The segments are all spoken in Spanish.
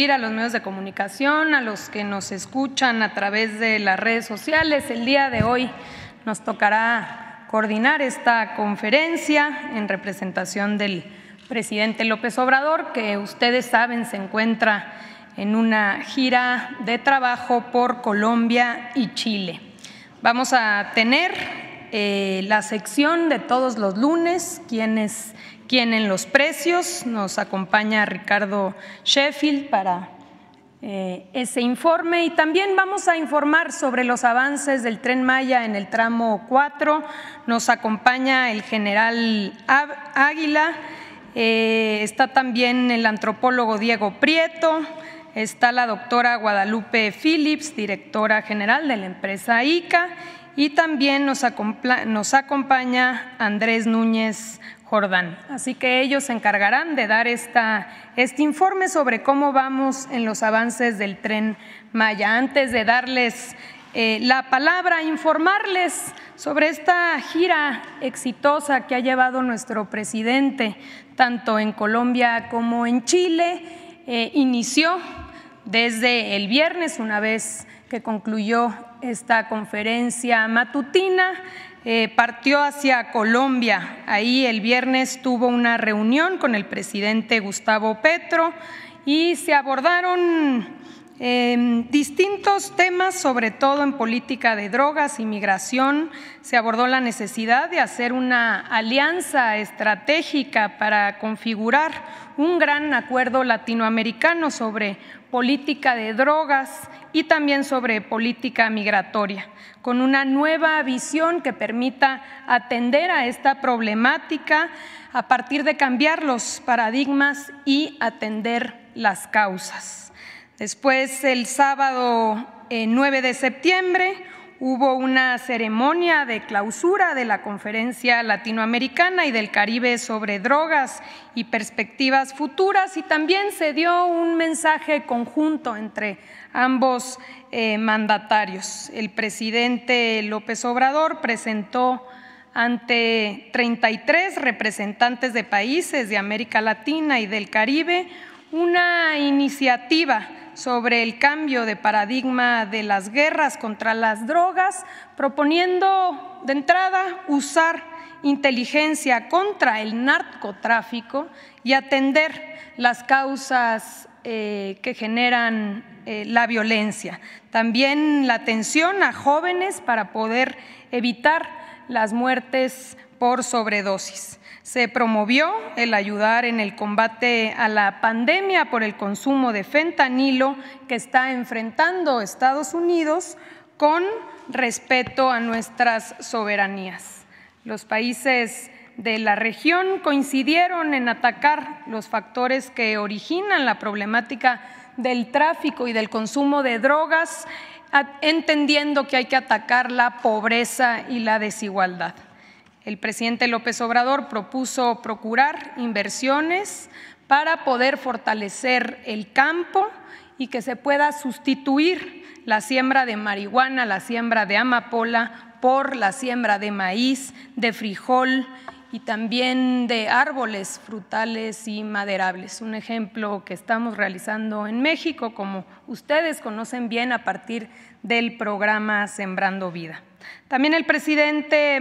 a los medios de comunicación, a los que nos escuchan a través de las redes sociales. El día de hoy nos tocará coordinar esta conferencia en representación del presidente López Obrador, que ustedes saben se encuentra en una gira de trabajo por Colombia y Chile. Vamos a tener eh, la sección de todos los lunes, quienes en los precios. Nos acompaña Ricardo Sheffield para eh, ese informe y también vamos a informar sobre los avances del tren Maya en el tramo 4. Nos acompaña el general Águila, eh, está también el antropólogo Diego Prieto, está la doctora Guadalupe Phillips, directora general de la empresa ICA, y también nos acompaña Andrés Núñez Jordán. Así que ellos se encargarán de dar esta, este informe sobre cómo vamos en los avances del tren Maya. Antes de darles eh, la palabra, informarles sobre esta gira exitosa que ha llevado nuestro presidente, tanto en Colombia como en Chile. Eh, inició desde el viernes, una vez que concluyó esta conferencia matutina. Eh, partió hacia Colombia. Ahí el viernes tuvo una reunión con el presidente Gustavo Petro y se abordaron em, distintos temas, sobre todo en política de drogas y migración. Se abordó la necesidad de hacer una alianza estratégica para configurar un gran acuerdo latinoamericano sobre política de drogas y también sobre política migratoria, con una nueva visión que permita atender a esta problemática a partir de cambiar los paradigmas y atender las causas. Después, el sábado 9 eh, de septiembre, hubo una ceremonia de clausura de la Conferencia Latinoamericana y del Caribe sobre drogas y perspectivas futuras y también se dio un mensaje conjunto entre ambos eh, mandatarios. El presidente López Obrador presentó ante 33 representantes de países de América Latina y del Caribe una iniciativa sobre el cambio de paradigma de las guerras contra las drogas, proponiendo de entrada usar inteligencia contra el narcotráfico y atender las causas eh, que generan eh, la violencia. También la atención a jóvenes para poder evitar las muertes por sobredosis. Se promovió el ayudar en el combate a la pandemia por el consumo de fentanilo que está enfrentando Estados Unidos con respeto a nuestras soberanías. Los países de la región coincidieron en atacar los factores que originan la problemática del tráfico y del consumo de drogas, entendiendo que hay que atacar la pobreza y la desigualdad. El presidente López Obrador propuso procurar inversiones para poder fortalecer el campo y que se pueda sustituir la siembra de marihuana, la siembra de amapola por la siembra de maíz, de frijol y también de árboles frutales y maderables. Un ejemplo que estamos realizando en México, como ustedes conocen bien a partir del programa Sembrando Vida. También el presidente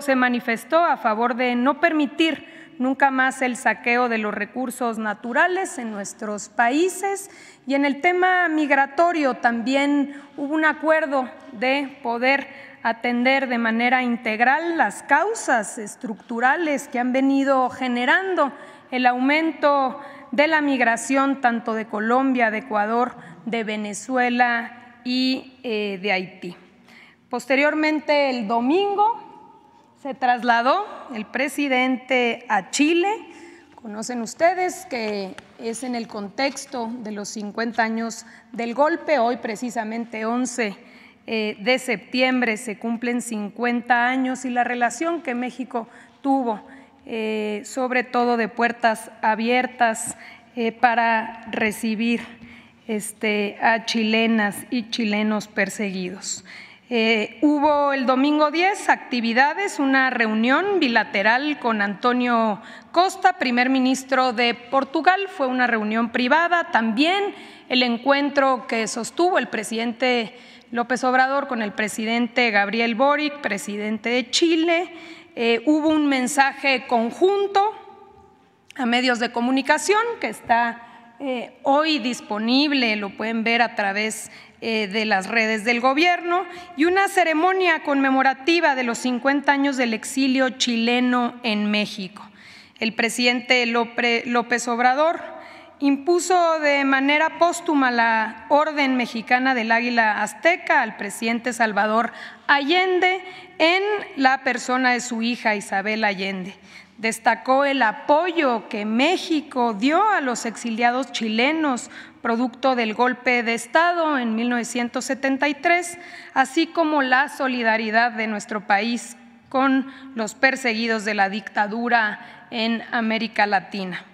se manifestó a favor de no permitir nunca más el saqueo de los recursos naturales en nuestros países y en el tema migratorio también hubo un acuerdo de poder atender de manera integral las causas estructurales que han venido generando el aumento de la migración tanto de Colombia, de Ecuador, de Venezuela y eh, de Haití. Posteriormente, el domingo, se trasladó el presidente a Chile. Conocen ustedes que es en el contexto de los 50 años del golpe. Hoy, precisamente 11 eh, de septiembre, se cumplen 50 años y la relación que México tuvo, eh, sobre todo de puertas abiertas para recibir este, a chilenas y chilenos perseguidos. Eh, hubo el domingo 10 actividades, una reunión bilateral con Antonio Costa, primer ministro de Portugal. Fue una reunión privada. También el encuentro que sostuvo el presidente López Obrador con el presidente Gabriel Boric, presidente de Chile. Eh, hubo un mensaje conjunto a medios de comunicación que está eh, hoy disponible, lo pueden ver a través eh, de las redes del gobierno, y una ceremonia conmemorativa de los 50 años del exilio chileno en México. El presidente López Obrador impuso de manera póstuma la Orden Mexicana del Águila Azteca al presidente Salvador Allende en la persona de su hija Isabel Allende. Destacó el apoyo que México dio a los exiliados chilenos producto del golpe de Estado en 1973, así como la solidaridad de nuestro país con los perseguidos de la dictadura en América Latina.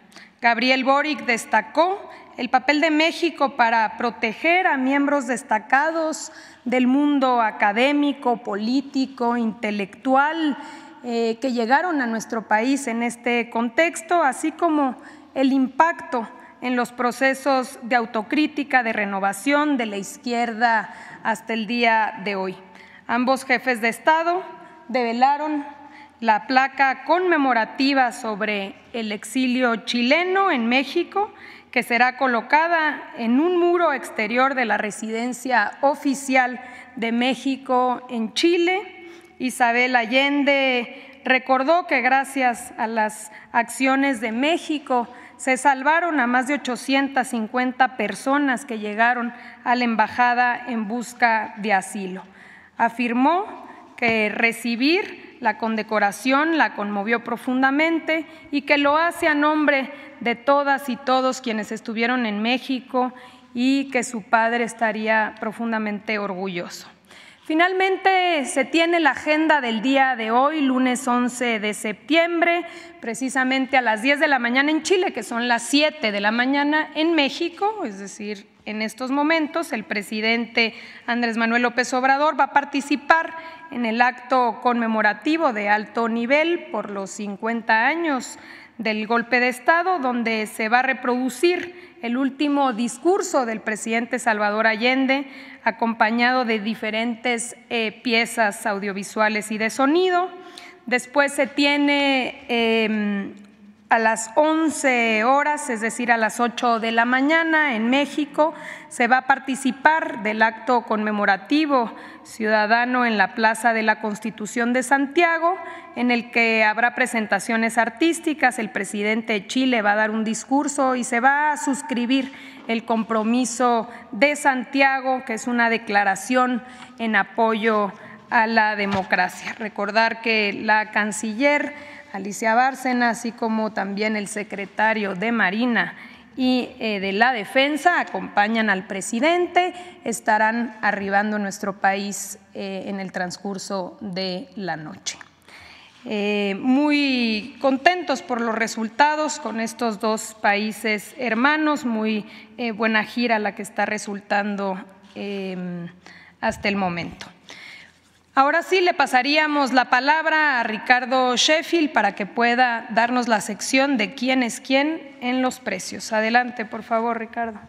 Gabriel Boric destacó el papel de México para proteger a miembros destacados del mundo académico, político, intelectual eh, que llegaron a nuestro país en este contexto, así como el impacto en los procesos de autocrítica, de renovación de la izquierda hasta el día de hoy. Ambos jefes de Estado develaron la placa conmemorativa sobre el exilio chileno en México, que será colocada en un muro exterior de la residencia oficial de México en Chile Isabel Allende recordó que gracias a las acciones de México se salvaron a más de 850 personas que llegaron a la embajada en busca de asilo. Afirmó que recibir la condecoración la conmovió profundamente y que lo hace a nombre de todas y todos quienes estuvieron en México y que su padre estaría profundamente orgulloso. Finalmente se tiene la agenda del día de hoy, lunes 11 de septiembre, precisamente a las 10 de la mañana en Chile, que son las 7 de la mañana en México, es decir, en estos momentos el presidente Andrés Manuel López Obrador va a participar en el acto conmemorativo de alto nivel por los 50 años del golpe de Estado, donde se va a reproducir el último discurso del presidente Salvador Allende, acompañado de diferentes eh, piezas audiovisuales y de sonido. Después se tiene em, a las 11 horas, es decir, a las 8 de la mañana en México, se va a participar del acto conmemorativo ciudadano en la Plaza de la Constitución de Santiago, en el que habrá presentaciones artísticas, el presidente de Chile va a dar un discurso y se va a suscribir el compromiso de Santiago, que es una declaración en apoyo a la democracia. Recordar que la canciller Alicia Bárcena, así como también el secretario de Marina y eh, de la Defensa, acompañan al presidente, estarán arribando a nuestro país eh, en el transcurso de la noche. Eh, muy contentos por los resultados con estos dos países hermanos, muy buena gira la que está resultando hasta el momento. Ahora sí le pasaríamos la palabra a Ricardo Sheffield para que pueda darnos la sección de quién es quién en los precios. Adelante, por favor, Ricardo.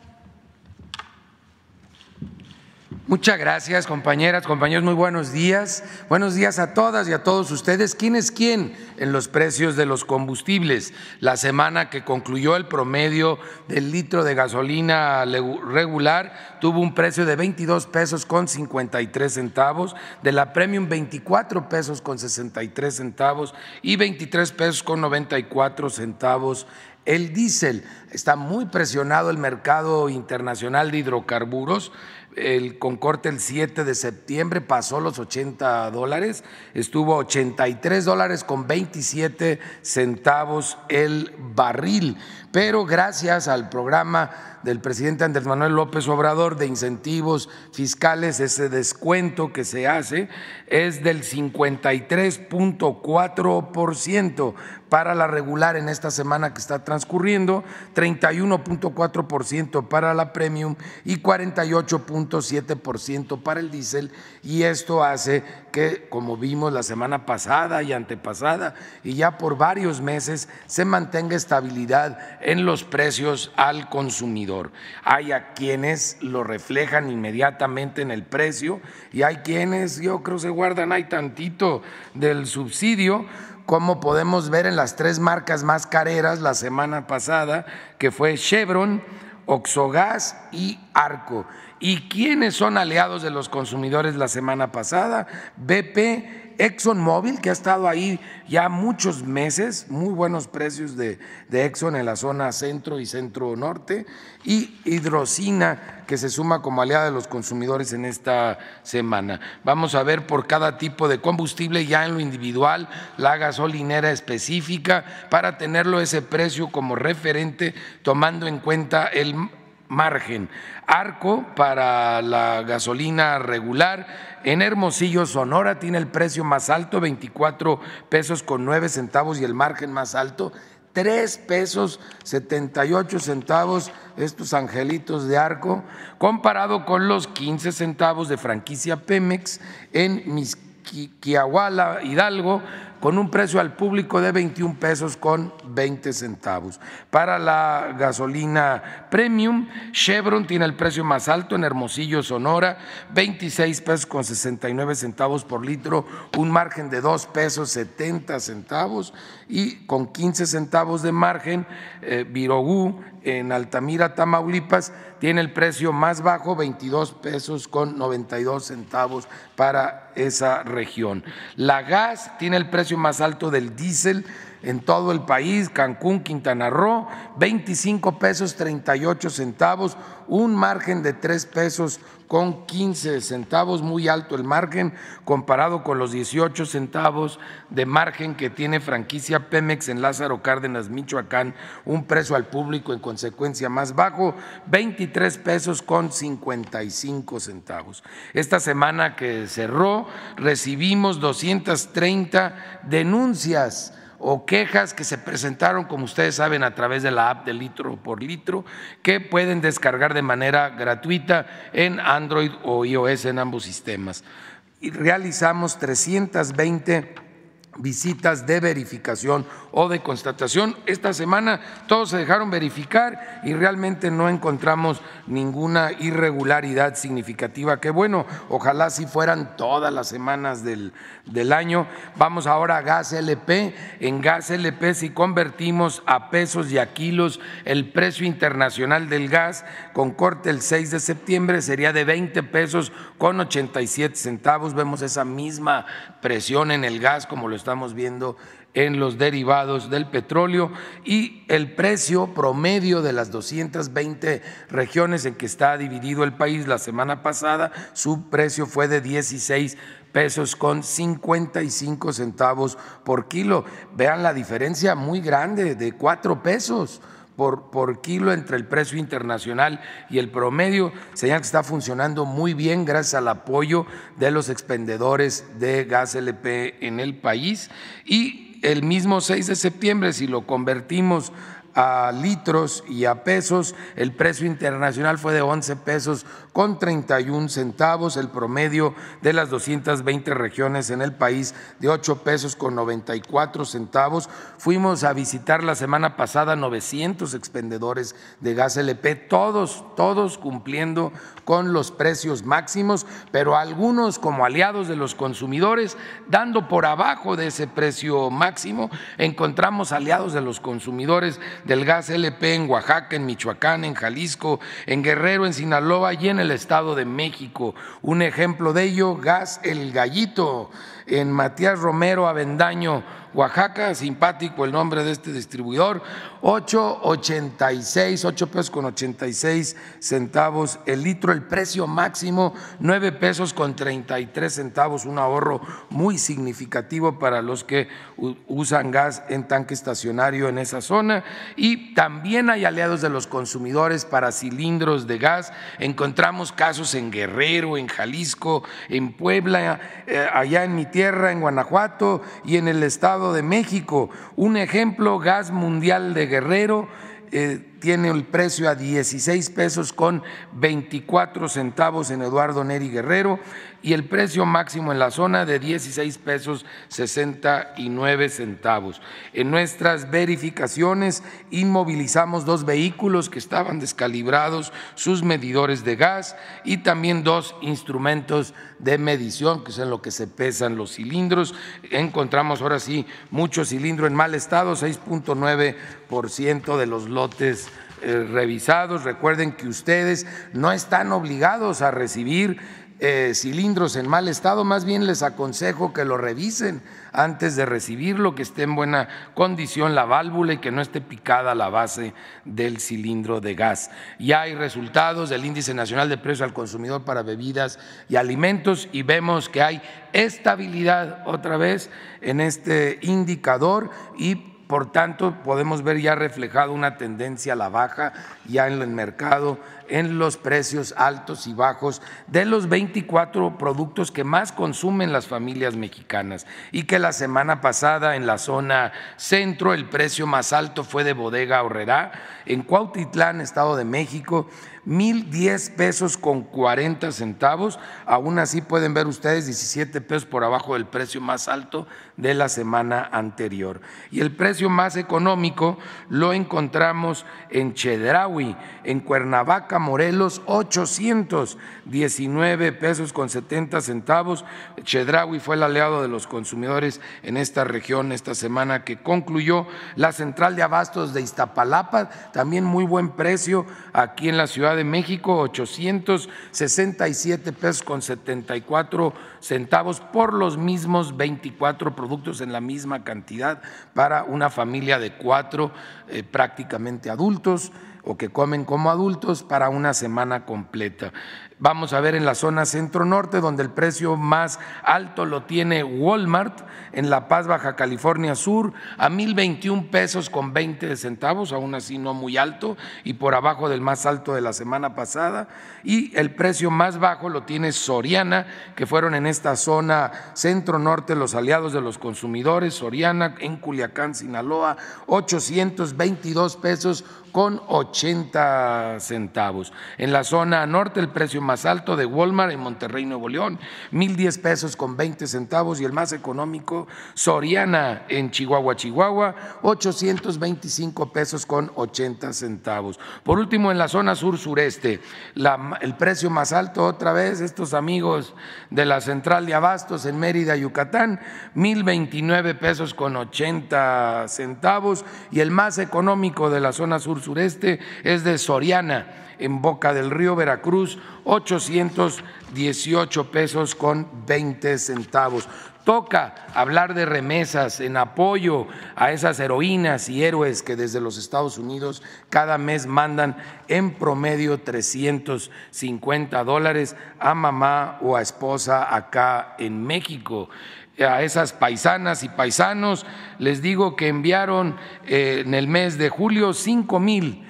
Muchas gracias, compañeras, compañeros, muy buenos días. Buenos días a todas y a todos ustedes. ¿Quién es quién en los precios de los combustibles? La semana que concluyó el promedio del litro de gasolina regular tuvo un precio de 22 pesos con 53 centavos, de la premium 24 pesos con 63 centavos y 23 pesos con 94 centavos el diésel. Está muy presionado el mercado internacional de hidrocarburos el Concorte el 7 de septiembre pasó los 80 dólares, estuvo 83 dólares con 27 centavos el barril, pero gracias al programa del presidente Andrés Manuel López Obrador de incentivos fiscales, ese descuento que se hace es del 53.4% para la regular en esta semana que está transcurriendo, 31.4% para la premium y 48 9.7% para el diésel. Y esto hace que, como vimos la semana pasada y antepasada y ya por varios meses, se mantenga estabilidad en los precios al consumidor. Hay a quienes lo reflejan inmediatamente en el precio y hay quienes, yo creo, se guardan ahí tantito del subsidio como podemos ver en las tres marcas más careras la semana pasada, que fue Chevron, Oxogas y Arco. ¿Y quiénes son aliados de los consumidores la semana pasada? BP, ExxonMobil, que ha estado ahí ya muchos meses, muy buenos precios de, de, Exxon en la zona centro y centro norte, y Hidrocina, que se suma como aliada de los consumidores en esta semana. Vamos a ver por cada tipo de combustible, ya en lo individual, la gasolinera específica, para tenerlo ese precio como referente, tomando en cuenta el margen. Arco para la gasolina regular. En Hermosillo, Sonora, tiene el precio más alto, 24 pesos con 9 centavos y el margen más alto, 3 pesos 78 centavos estos angelitos de arco, comparado con los 15 centavos de franquicia Pemex en Misquiahuala, Hidalgo, con un precio al público de 21 pesos con 20 centavos. Para la gasolina premium, Chevron tiene el precio más alto en Hermosillo, Sonora, 26 pesos con 69 centavos por litro, un margen de 2 pesos 70 centavos y con 15 centavos de margen, eh, en Altamira, Tamaulipas, tiene el precio más bajo, 22 pesos con 92 centavos para esa región. La gas tiene el precio más alto del diésel en todo el país, Cancún, Quintana Roo, 25 pesos 38 centavos, un margen de 3 pesos con 15 centavos, muy alto el margen comparado con los 18 centavos de margen que tiene franquicia Pemex en Lázaro Cárdenas, Michoacán, un precio al público en consecuencia más bajo, 23 pesos con 55 centavos. Esta semana que cerró recibimos 230 denuncias o quejas que se presentaron, como ustedes saben, a través de la app de litro por litro, que pueden descargar de manera gratuita en Android o iOS en ambos sistemas. Y realizamos 320 visitas de verificación o de constatación. Esta semana todos se dejaron verificar y realmente no encontramos ninguna irregularidad significativa. Que bueno, ojalá si fueran todas las semanas del, del año. Vamos ahora a gas LP. En gas LP si convertimos a pesos y a kilos el precio internacional del gas con corte el 6 de septiembre sería de 20 pesos con 87 centavos. Vemos esa misma presión en el gas como lo estamos viendo en los derivados del petróleo y el precio promedio de las 220 regiones en que está dividido el país la semana pasada, su precio fue de 16 pesos con 55 centavos por kilo. Vean la diferencia muy grande de cuatro pesos. Por, kilo entre el precio internacional y el promedio, señala que está funcionando muy bien gracias al apoyo de los expendedores de gas LP en el país. Y el mismo 6 de septiembre, si lo convertimos a litros y a pesos, el precio internacional fue de 11 pesos con 31 centavos, el promedio de las 220 regiones en el país de 8 pesos con 94 centavos. Fuimos a visitar la semana pasada 900 expendedores de gas LP, todos, todos cumpliendo con los precios máximos, pero algunos como aliados de los consumidores, dando por abajo de ese precio máximo, encontramos aliados de los consumidores del gas LP en Oaxaca, en Michoacán, en Jalisco, en Guerrero, en Sinaloa y en el Estado de México. Un ejemplo de ello, gas El Gallito, en Matías Romero Avendaño, Oaxaca, simpático el nombre de este distribuidor, 8.86, 8 pesos con 86 centavos el litro, el precio máximo 9 pesos con 33 centavos, un ahorro muy significativo para los que usan gas en tanque estacionario en esa zona. Y también hay aliados de los consumidores para cilindros de gas, encontramos casos en Guerrero, en Jalisco, en Puebla, eh, allá en mi tierra, en Guanajuato y en el estado de México. Un ejemplo, Gas Mundial de Guerrero, tiene el precio a 16 pesos con 24 centavos en Eduardo Neri Guerrero y el precio máximo en la zona de 16 pesos 69 centavos. En nuestras verificaciones inmovilizamos dos vehículos que estaban descalibrados, sus medidores de gas y también dos instrumentos de medición, que es en lo que se pesan los cilindros. Encontramos ahora sí mucho cilindro en mal estado, 6.9% de los lotes revisados. Recuerden que ustedes no están obligados a recibir eh, cilindros en mal estado, más bien les aconsejo que lo revisen antes de recibirlo, que esté en buena condición la válvula y que no esté picada la base del cilindro de gas. Ya hay resultados del Índice Nacional de Precios al Consumidor para Bebidas y Alimentos y vemos que hay estabilidad otra vez en este indicador y por tanto, podemos ver ya reflejado una tendencia a la baja ya en el mercado, en los precios altos y bajos de los 24 productos que más consumen las familias mexicanas. Y que la semana pasada en la zona centro el precio más alto fue de Bodega Horrera en Cuautitlán, Estado de México, mil diez pesos con 40 centavos. Aún así pueden ver ustedes 17 pesos por abajo del precio más alto de la semana anterior. Y el precio más económico lo encontramos en Chedraui, en Cuernavaca, Morelos, 819 pesos con 70 centavos. Chedraui fue el aliado de los consumidores en esta región esta semana que concluyó. La central de abastos de Iztapalapa, también muy buen precio aquí en la Ciudad de México, 867 pesos con 74 centavos por los mismos 24 productos en la misma cantidad para una familia de cuatro eh, prácticamente adultos o que comen como adultos para una semana completa. Vamos a ver en la zona centro-norte, donde el precio más alto lo tiene Walmart, en La Paz, Baja California Sur, a 1.021 pesos con 20 centavos, aún así no muy alto, y por abajo del más alto de la semana pasada. Y el precio más bajo lo tiene Soriana, que fueron en esta zona centro-norte los aliados de los consumidores, Soriana, en Culiacán, Sinaloa, 822 pesos con 80 centavos. En la zona norte el precio más alto de Walmart en Monterrey, Nuevo León, 1.010 pesos con 20 centavos y el más económico Soriana en Chihuahua, Chihuahua, 825 pesos con 80 centavos. Por último, en la zona sur-sureste, el precio más alto otra vez, estos amigos de la central de abastos en Mérida, Yucatán, 1.029 pesos con 80 centavos y el más económico de la zona sur sureste es de Soriana, en Boca del Río, Veracruz, 818 pesos con 20 centavos. Toca hablar de remesas en apoyo a esas heroínas y héroes que desde los Estados Unidos cada mes mandan en promedio 350 dólares a mamá o a esposa acá en México a esas paisanas y paisanos, les digo que enviaron eh, en el mes de julio cinco mil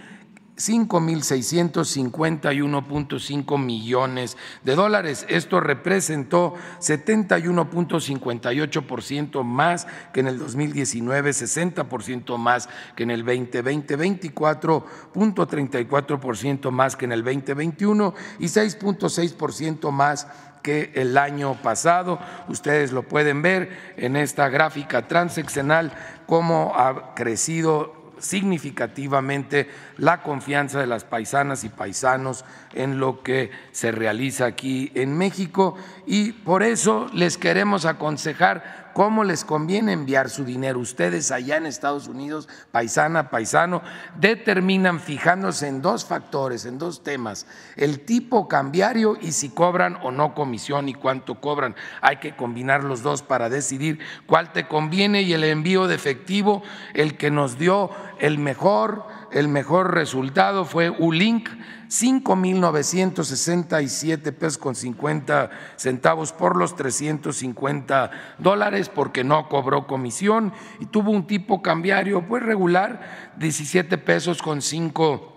5.651.5 millones de dólares. Esto representó 71.58% más que en el 2019, 60% más que en el 2020, 24.34% más que en el 2021 y 6.6% más que el año pasado. Ustedes lo pueden ver en esta gráfica transeccional cómo ha crecido significativamente la confianza de las paisanas y paisanos en lo que se realiza aquí en México y por eso les queremos aconsejar cómo les conviene enviar su dinero. Ustedes allá en Estados Unidos, paisana, paisano, determinan fijándose en dos factores, en dos temas, el tipo cambiario y si cobran o no comisión y cuánto cobran. Hay que combinar los dos para decidir cuál te conviene y el envío de efectivo, el que nos dio el mejor, el mejor resultado fue ULINK 5.967 pesos con 50 centavos por los 350 dólares porque no cobró comisión y tuvo un tipo cambiario pues regular 17 pesos con 5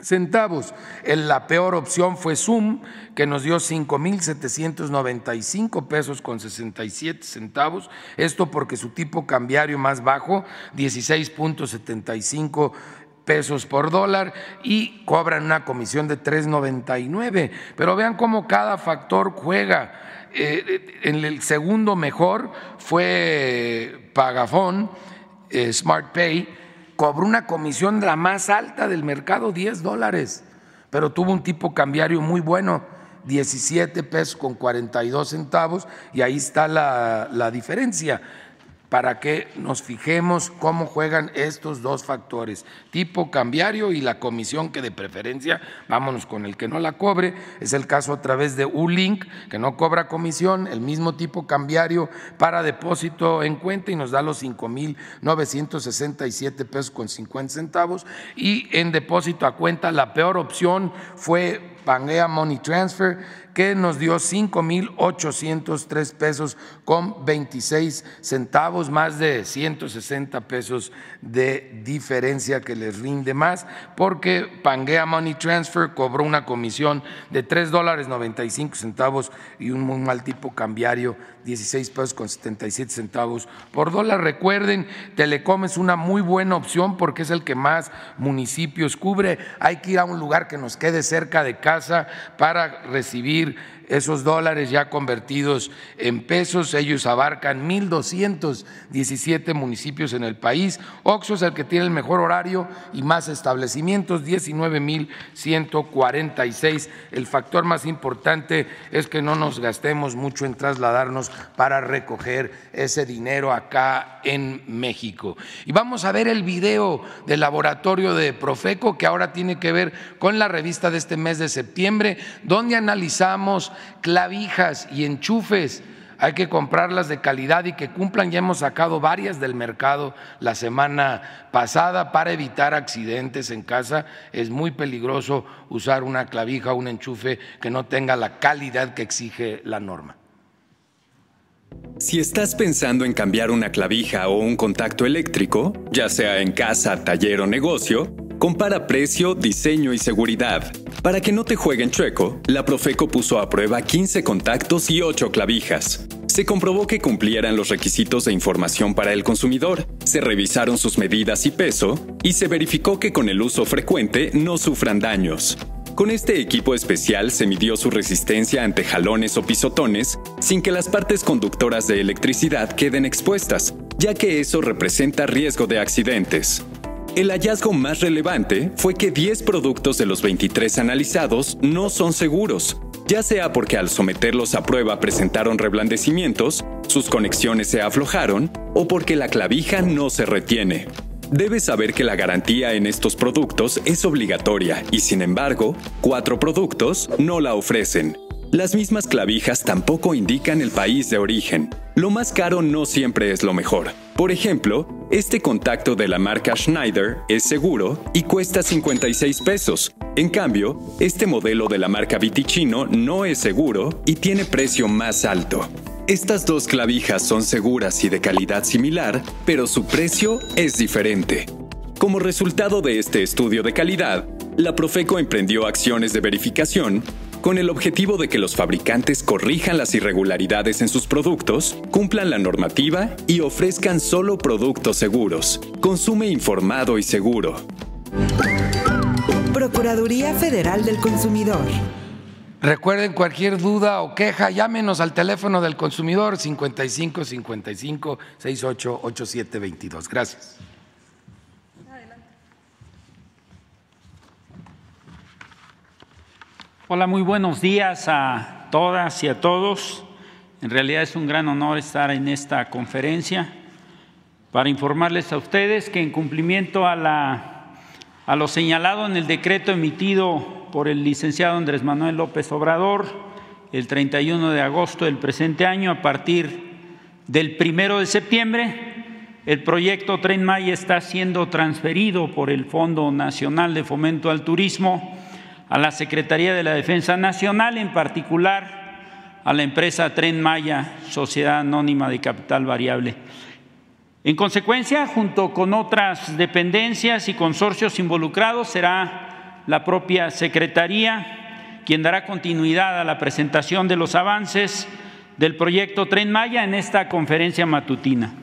centavos. La peor opción fue Zoom, que nos dio 5.795 pesos con 67 centavos. Esto porque su tipo cambiario más bajo, 16.75 pesos por dólar y cobran una comisión de 3.99. Pero vean cómo cada factor juega. Eh, en el segundo mejor fue Pagafón, eh, Smart Pay, cobró una comisión la más alta del mercado, 10 dólares, pero tuvo un tipo cambiario muy bueno 17 pesos con 42 centavos y ahí está la, la diferencia para que nos fijemos cómo juegan estos dos factores, tipo cambiario y la comisión que de preferencia, vámonos con el que no la cobre, es el caso a través de ULINK, que no cobra comisión, el mismo tipo cambiario para depósito en cuenta y nos da los 5.967 pesos con 50 centavos. Y en depósito a cuenta la peor opción fue Pangea Money Transfer, que nos dio 5.803 pesos con 26 centavos, más de 160 pesos de diferencia que les rinde más, porque Pangea Money Transfer cobró una comisión de 3 dólares 95 centavos y un muy mal tipo cambiario, 16 pesos con 77 centavos por dólar. Recuerden, Telecom es una muy buena opción porque es el que más municipios cubre. Hay que ir a un lugar que nos quede cerca de casa para recibir esos dólares ya convertidos en pesos. Ellos abarcan 1.217 municipios en el país. Oxo es el que tiene el mejor horario y más establecimientos, 19.146. El factor más importante es que no nos gastemos mucho en trasladarnos para recoger ese dinero acá en México. Y vamos a ver el video del laboratorio de Profeco que ahora tiene que ver con la revista de este mes de septiembre, donde analizamos clavijas y enchufes. Hay que comprarlas de calidad y que cumplan. Ya hemos sacado varias del mercado la semana pasada para evitar accidentes en casa. Es muy peligroso usar una clavija o un enchufe que no tenga la calidad que exige la norma. Si estás pensando en cambiar una clavija o un contacto eléctrico, ya sea en casa, taller o negocio, Compara precio, diseño y seguridad. Para que no te jueguen chueco, la Profeco puso a prueba 15 contactos y 8 clavijas. Se comprobó que cumplieran los requisitos de información para el consumidor, se revisaron sus medidas y peso, y se verificó que con el uso frecuente no sufran daños. Con este equipo especial se midió su resistencia ante jalones o pisotones sin que las partes conductoras de electricidad queden expuestas, ya que eso representa riesgo de accidentes. El hallazgo más relevante fue que 10 productos de los 23 analizados no son seguros, ya sea porque al someterlos a prueba presentaron reblandecimientos, sus conexiones se aflojaron o porque la clavija no se retiene. Debes saber que la garantía en estos productos es obligatoria y sin embargo, cuatro productos no la ofrecen. Las mismas clavijas tampoco indican el país de origen. Lo más caro no siempre es lo mejor. Por ejemplo, este contacto de la marca Schneider es seguro y cuesta 56 pesos. En cambio, este modelo de la marca Viticino no es seguro y tiene precio más alto. Estas dos clavijas son seguras y de calidad similar, pero su precio es diferente. Como resultado de este estudio de calidad, la Profeco emprendió acciones de verificación con el objetivo de que los fabricantes corrijan las irregularidades en sus productos, cumplan la normativa y ofrezcan solo productos seguros. Consume informado y seguro. Procuraduría Federal del Consumidor. Recuerden cualquier duda o queja, llámenos al teléfono del consumidor 55 55 68 87 22. Gracias. Hola, muy buenos días a todas y a todos. En realidad es un gran honor estar en esta conferencia para informarles a ustedes que en cumplimiento a, la, a lo señalado en el decreto emitido por el licenciado Andrés Manuel López Obrador el 31 de agosto del presente año, a partir del primero de septiembre, el proyecto Tren Maya está siendo transferido por el Fondo Nacional de Fomento al Turismo a la Secretaría de la Defensa Nacional, en particular a la empresa Tren Maya, Sociedad Anónima de Capital Variable. En consecuencia, junto con otras dependencias y consorcios involucrados, será la propia Secretaría quien dará continuidad a la presentación de los avances del proyecto Tren Maya en esta conferencia matutina.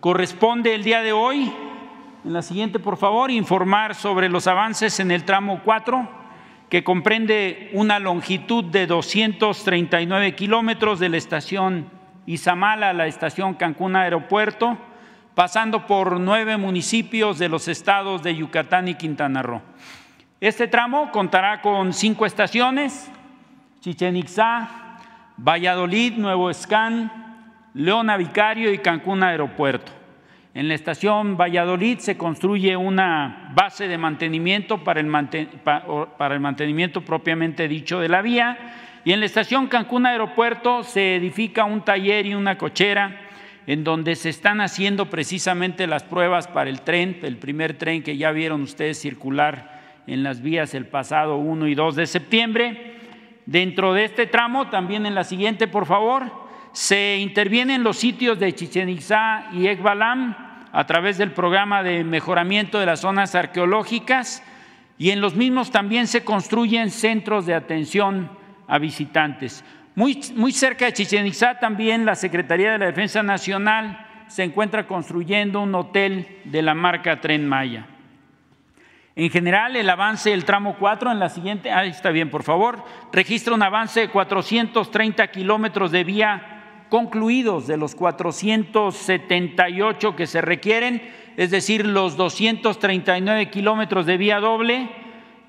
Corresponde el día de hoy En la siguiente, por favor, informar sobre los avances en el tramo 4, que comprende una longitud de 239 kilómetros de la estación Izamala a la estación Cancún Aeropuerto, pasando por nueve municipios de los estados de Yucatán y Quintana Roo. Este tramo contará con cinco estaciones, Chichen Itzá, Valladolid, Nuevo Escán, Leona Vicario y Cancún Aeropuerto. En la estación Valladolid se construye una base de mantenimiento para el, para el, mantenimiento propiamente dicho de la vía y en la estación Cancún Aeropuerto se edifica un taller y una cochera en donde se están haciendo precisamente las pruebas para el tren, el primer tren que ya vieron ustedes circular en las vías el pasado 1 y 2 de septiembre. Dentro de este tramo, también en la siguiente, por favor, se intervienen los sitios de Chichen Itzá y Ekbalam a través del programa de mejoramiento de las zonas arqueológicas y en los mismos también se construyen centros de atención a visitantes. Muy, muy cerca de Chichen Itzá también la Secretaría de la Defensa Nacional se encuentra construyendo un hotel de la marca Tren Maya. En general, el avance del tramo 4 en la siguiente, ahí está bien, por favor, registra un avance de 430 kilómetros de vía concluidos de los 478 que se requieren, es decir, los 239 kilómetros de vía doble.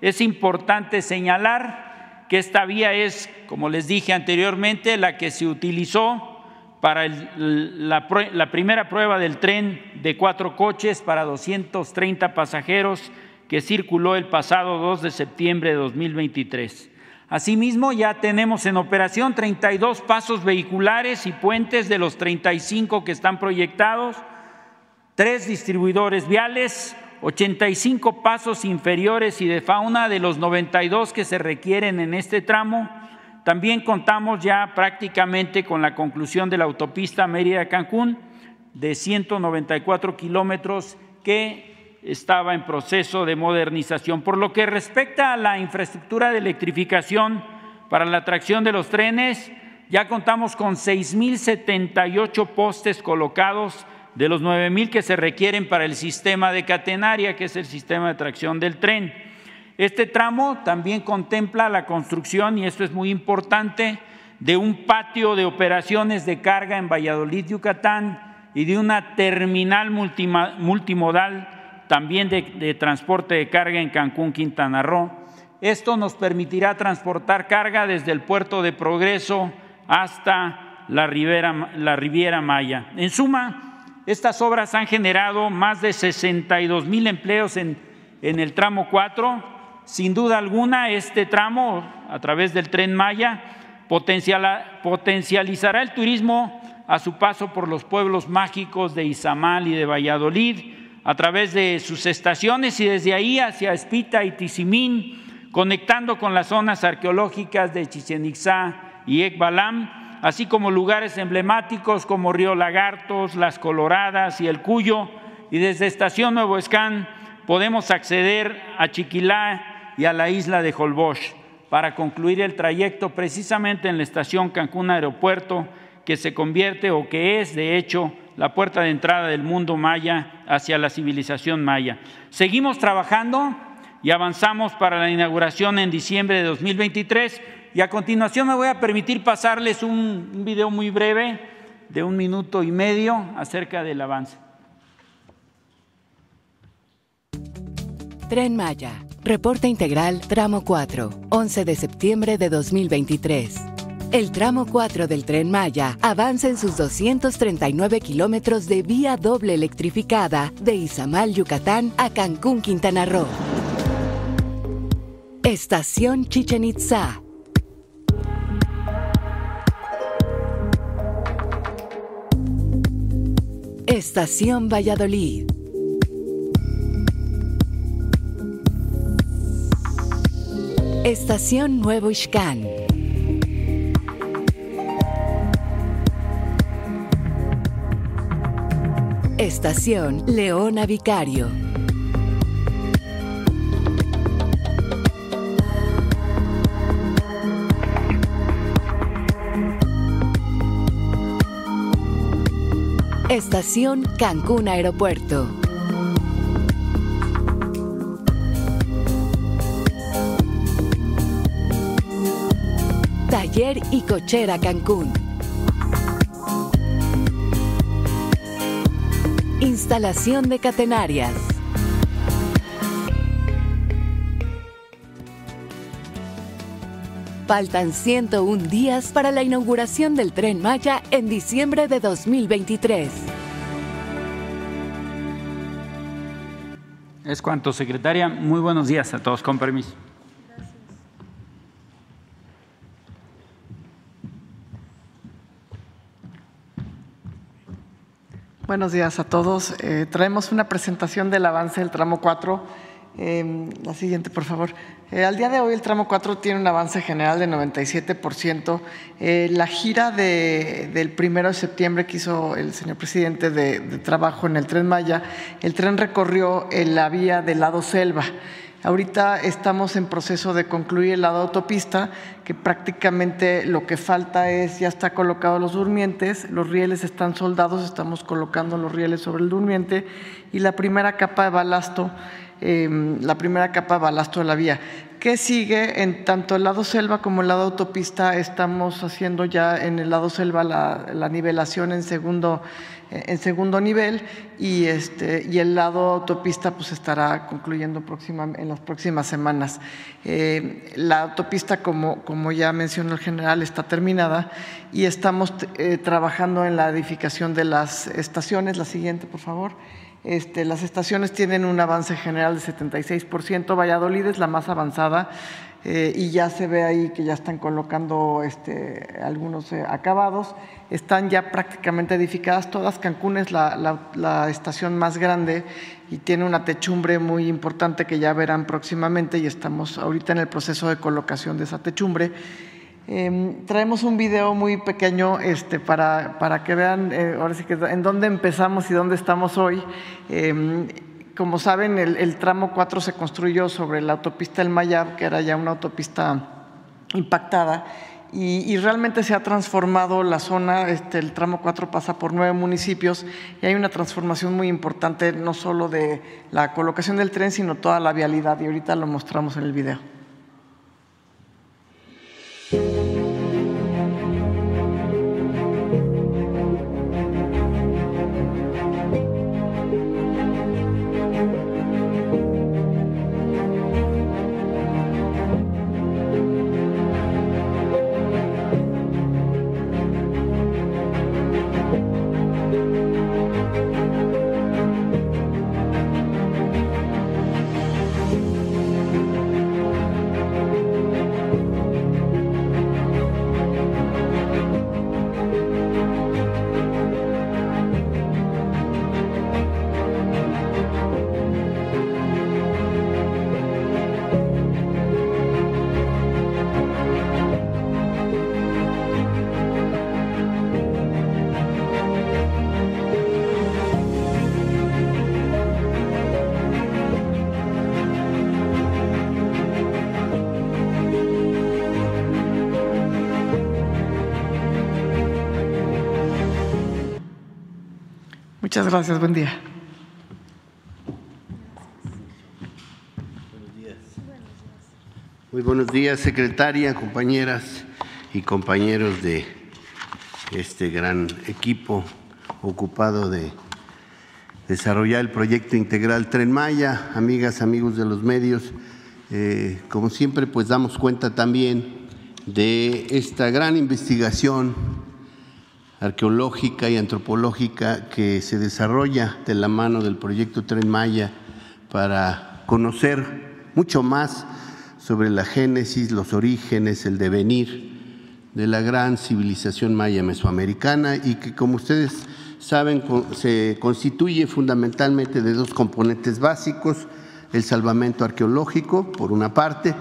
Es importante señalar que esta vía es, como les dije anteriormente, la que se utilizó para la, la primera prueba del tren de cuatro coches para 230 pasajeros que circuló el pasado 2 de septiembre de 2023. Asimismo, ya tenemos en operación 32 pasos vehiculares y puentes de los 35 que están proyectados, tres distribuidores viales, 85 pasos inferiores y de fauna de los 92 que se requieren en este tramo. También contamos ya prácticamente con la conclusión de la autopista Mérida-Cancún de 194 kilómetros que estaba en proceso de modernización. Por lo que respecta a la infraestructura de electrificación para la tracción de los trenes, ya contamos con 6.078 postes colocados de los 9.000 que se requieren para el sistema de catenaria, que es el sistema de tracción del tren. Este tramo también contempla la construcción, y esto es muy importante, de un patio de operaciones de carga en Valladolid, Yucatán, y de una terminal multimodal también de, transporte de carga en Cancún, Quintana Roo. Esto nos permitirá transportar carga desde el puerto de Progreso hasta la Riviera, Maya. En suma, estas obras han generado más de 62 mil empleos en, en el tramo 4. Sin duda alguna, este tramo, a través del tren Maya, potencializará el turismo a su paso por los pueblos mágicos de Izamal y de Valladolid, a través de sus estaciones y desde ahí hacia Espita y Tizimín, conectando con las zonas arqueológicas de Chichen Itzá y Ekbalam, así como lugares emblemáticos como Río Lagartos, Las Coloradas y El Cuyo, y desde Estación Nuevo Escán podemos acceder a Chiquilá y a la isla de Holbox para concluir el trayecto precisamente en la estación Cancún Aeropuerto, que se convierte o que es de hecho la puerta de entrada del mundo maya hacia la civilización maya. Seguimos trabajando y avanzamos para la inauguración en diciembre de 2023 y a continuación me voy a permitir pasarles un, video muy breve de un minuto y medio acerca del avance. Tren Maya, reporte integral tramo 4, 11 de septiembre de 2023. El tramo 4 del tren Maya avanza en sus 239 kilómetros de vía doble electrificada de Izamal, Yucatán a Cancún, Quintana Roo. Estación Chichen Itza. Estación Valladolid. Estación Nuevo Ixcán. Estación Leona Vicario. Estación Cancún Aeropuerto. Taller y Cochera Cancún. Instalación de catenarias. Faltan 101 días para la inauguración del tren Maya en diciembre de 2023. Es cuanto, secretaria. Muy buenos días a todos, con permiso. Buenos días a todos. Eh, traemos una presentación del avance del tramo 4. Eh, la siguiente, por favor. Eh, al día de hoy el tramo 4 tiene un avance general de 97%. Eh, la gira de, del primero de septiembre que hizo el señor presidente de, de trabajo en el tren Maya, el tren recorrió la vía del lado selva. Ahorita estamos en proceso de concluir el lado autopista, que prácticamente lo que falta es, ya está colocado los durmientes, los rieles están soldados, estamos colocando los rieles sobre el durmiente y la primera capa de balasto, eh, la primera capa de balasto de la vía. ¿Qué sigue? En tanto el lado selva como el lado autopista estamos haciendo ya en el lado selva la, la nivelación en segundo en segundo nivel y, este, y el lado autopista pues estará concluyendo próxima, en las próximas semanas. Eh, la autopista, como, como ya mencionó el general, está terminada y estamos eh, trabajando en la edificación de las estaciones. La siguiente, por favor. Este, las estaciones tienen un avance general de 76%, Valladolid es la más avanzada eh, y ya se ve ahí que ya están colocando este, algunos eh, acabados, están ya prácticamente edificadas. Todas, Cancún es la, la, la, estación más grande y tiene una techumbre muy importante que ya verán próximamente y estamos ahorita en el proceso de colocación de esa techumbre. Eh, traemos un video muy pequeño este, para, para que vean eh, ahora sí que en dónde empezamos y dónde estamos hoy. Eh, como saben, el, el, tramo 4 se construyó sobre la autopista El Mayab, que era ya una autopista impactada, y, y, realmente se ha transformado la zona, este, el tramo 4 pasa por nueve municipios y hay una transformación muy importante, no solo de la colocación del tren, sino toda la vialidad, y ahorita lo mostramos en el video. Gracias, buen día. Muy buenos días, secretaria, compañeras y compañeros de este gran equipo ocupado de desarrollar el proyecto integral Tren Maya, amigas, amigos de los medios. Eh, como siempre, pues damos cuenta también de esta gran investigación arqueológica y antropológica que se desarrolla de la mano del proyecto Tren Maya para conocer mucho más sobre la génesis, los orígenes, el devenir de la gran civilización maya mesoamericana y que como ustedes saben se constituye fundamentalmente de dos componentes básicos, el salvamento arqueológico por una parte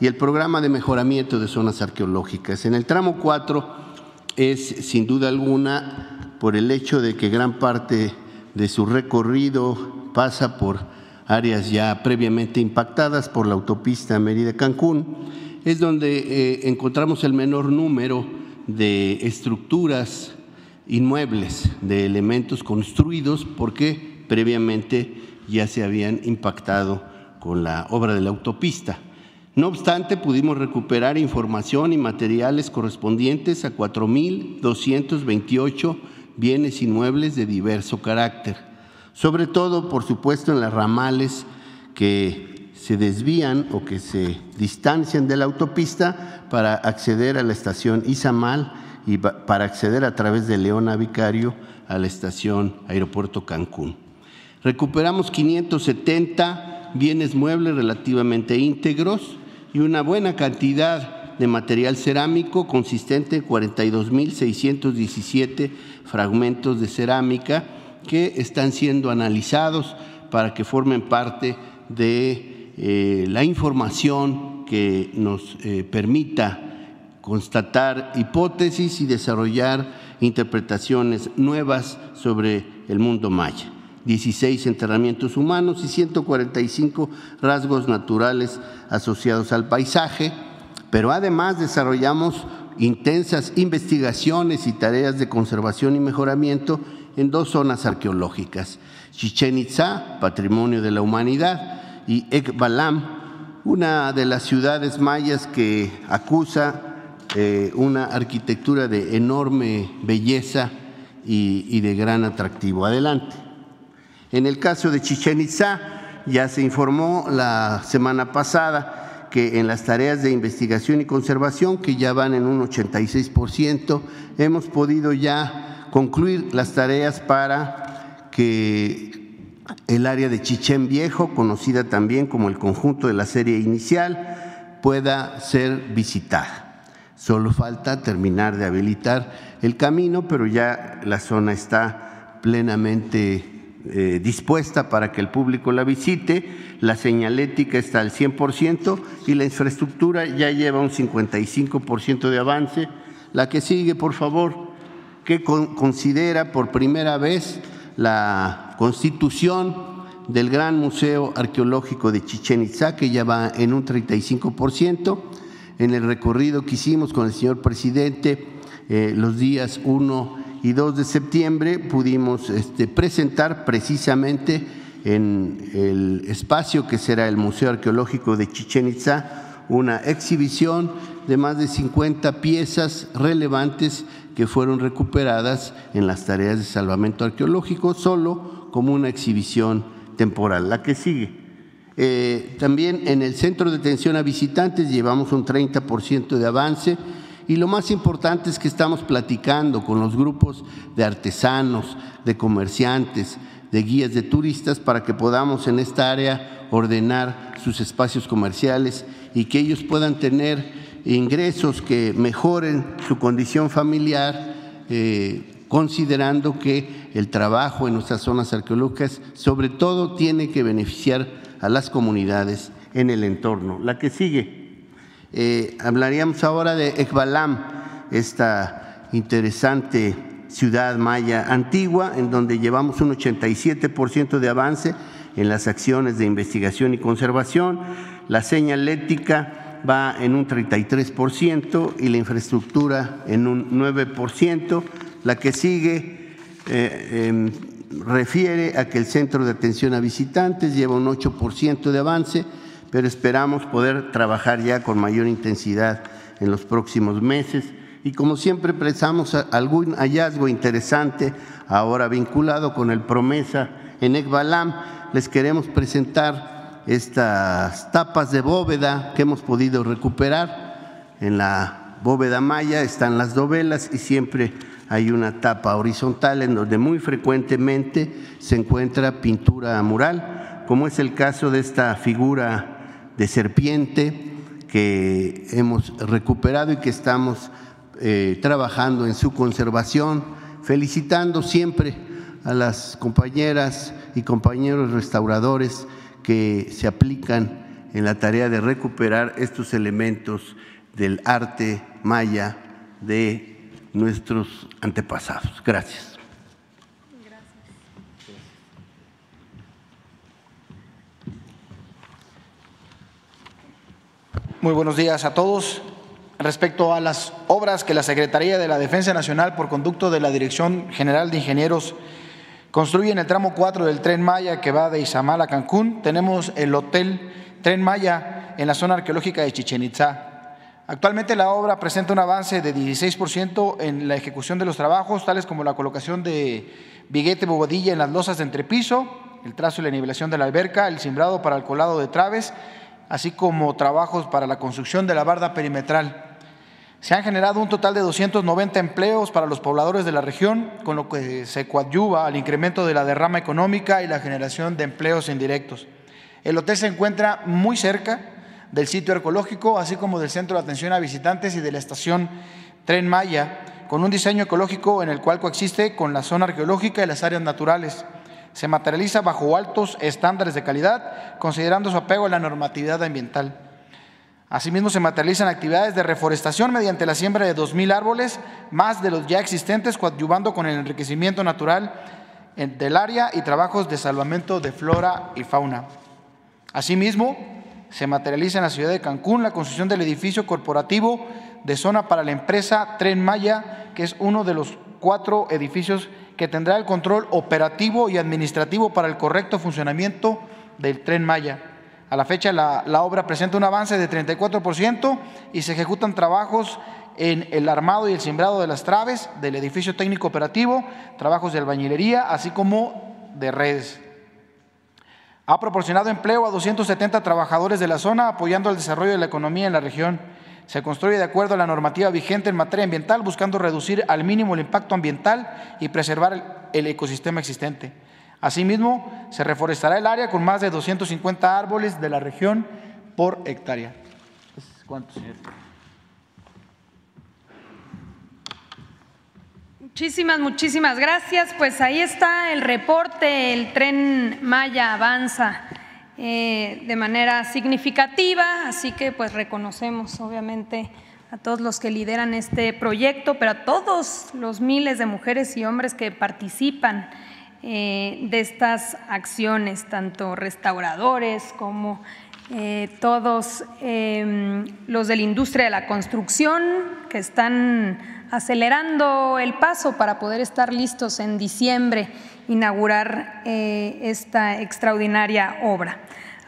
y el programa de mejoramiento de zonas arqueológicas. En el tramo 4 es sin duda alguna por el hecho de que gran parte de su recorrido pasa por áreas ya previamente impactadas por la autopista Mérida-Cancún, es donde eh, encontramos el menor número de estructuras inmuebles, de elementos construidos, porque previamente ya se habían impactado con la obra de la autopista. No obstante, pudimos recuperar información y materiales correspondientes a 4.228 bienes inmuebles de diverso carácter, sobre todo, por supuesto, en las ramales que se desvían o que se distancian de la autopista para acceder a la estación Izamal y para acceder a través de Leona Vicario a la estación Aeropuerto Cancún. Recuperamos 570 bienes muebles relativamente íntegros y una buena cantidad de material cerámico consistente en 42.617 fragmentos de cerámica que están siendo analizados para que formen parte de eh, la información que nos eh, permita constatar hipótesis y desarrollar interpretaciones nuevas sobre el mundo maya. 16 enterramientos humanos y 145 rasgos naturales asociados al paisaje, pero además desarrollamos intensas investigaciones y tareas de conservación y mejoramiento en dos zonas arqueológicas, Chichen Itza, Patrimonio de la Humanidad, y Ekbalam, una de las ciudades mayas que acusa eh, una arquitectura de enorme belleza y, y de gran atractivo. Adelante. En el caso de Chichen Itza, ya se informó la semana pasada que en las tareas de investigación y conservación, que ya van en un 86%, hemos podido ya concluir las tareas para que el área de Chichen Viejo, conocida también como el conjunto de la serie inicial, pueda ser visitada. Solo falta terminar de habilitar el camino, pero ya la zona está plenamente eh, dispuesta para que el público la visite, la señalética está al 100% y la infraestructura ya lleva un 55% de avance. La que sigue, por favor, que considera por primera vez la constitución del Gran Museo Arqueológico de Chichen Itza, que ya va en un 35%. En el recorrido que hicimos con el señor presidente eh, los días 1 y 2 de septiembre pudimos este, presentar precisamente en el espacio que será el Museo Arqueológico de Chichen Itza una exhibición de más de 50 piezas relevantes que fueron recuperadas en las tareas de salvamento arqueológico solo como una exhibición temporal. La que sigue. Eh, también en el centro de atención a visitantes llevamos un 30% de avance y lo más importante es que estamos platicando con los grupos de artesanos, de comerciantes, de guías de turistas para que podamos en esta área ordenar sus espacios comerciales y que ellos puedan tener ingresos que mejoren su condición familiar, eh, considerando que el trabajo en nuestras zonas arqueológicas sobre todo tiene que beneficiar a las comunidades en el entorno. La que sigue. Eh, hablaríamos ahora de Ekbalam, esta interesante ciudad maya antigua, en donde llevamos un 87% de avance en las acciones de investigación y conservación. La señalética va en un 33% y la infraestructura en un 9%. La que sigue eh, em, refiere a que el centro de atención a visitantes lleva un 8% de avance pero esperamos poder trabajar ya con mayor intensidad en los próximos meses. Y como siempre presamos algún hallazgo interesante ahora vinculado con el promesa en Ekbalam, les queremos presentar estas tapas de bóveda que hemos podido recuperar. En la bóveda maya están las dovelas y siempre hay una tapa horizontal en donde muy frecuentemente se encuentra pintura mural, como es el caso de esta figura de serpiente que hemos recuperado y que estamos eh, trabajando en su conservación, felicitando siempre a las compañeras y compañeros restauradores que se aplican en la tarea de recuperar estos elementos del arte maya de nuestros antepasados. Gracias. Muy buenos días a todos. Respecto a las obras que la Secretaría de la Defensa Nacional, por conducto de la Dirección General de Ingenieros, construye en el tramo 4 del Tren Maya que va de Izamal a Cancún, tenemos el Hotel Tren Maya en la zona arqueológica de Chichen Itzá. Actualmente la obra presenta un avance de 16% en la ejecución de los trabajos, tales como la colocación de viguete bobadilla en las losas de entrepiso, el trazo y la nivelación de la alberca, el cimbrado para el colado de traves, así como trabajos para la construcción de la barda perimetral. Se han generado un total de 290 empleos para los pobladores de la región, con lo que se coadyuva al incremento de la derrama económica y la generación de empleos indirectos. El hotel se encuentra muy cerca del sitio arqueológico, así como del centro de atención a visitantes y de la estación Tren Maya, con un diseño ecológico en el cual coexiste con la zona arqueológica y las áreas naturales. Se materializa bajo altos estándares de calidad, considerando su apego a la normatividad ambiental. Asimismo, se materializan actividades de reforestación mediante la siembra de 2.000 árboles, más de los ya existentes, coadyuvando con el enriquecimiento natural del área y trabajos de salvamento de flora y fauna. Asimismo, se materializa en la ciudad de Cancún la construcción del edificio corporativo de zona para la empresa Tren Maya, que es uno de los cuatro edificios que tendrá el control operativo y administrativo para el correcto funcionamiento del Tren Maya. A la fecha la, obra presenta un avance de 34% y se ejecutan trabajos en el armado y el simbrado de las traves del edificio técnico operativo, trabajos de albañilería, así como de redes. Ha proporcionado empleo a 270 trabajadores de la zona, apoyando el desarrollo de la economía en la región. Se construye de acuerdo a la normativa vigente en materia ambiental, buscando reducir al mínimo el impacto ambiental y preservar el ecosistema existente. Asimismo, se reforestará el área con más de 250 árboles de la región por hectárea. ¿Cuántos? Muchísimas, muchísimas gracias. Pues ahí está el reporte, el tren Maya avanza eh, de manera significativa, así que pues reconocemos obviamente a todos los que lideran este proyecto, pero a todos los miles de mujeres y hombres que participan eh, de estas acciones, tanto restauradores como eh, todos em, los de la industria de la construcción que están acelerando el paso para poder estar listos en diciembre, inaugurar eh, esta extraordinaria obra.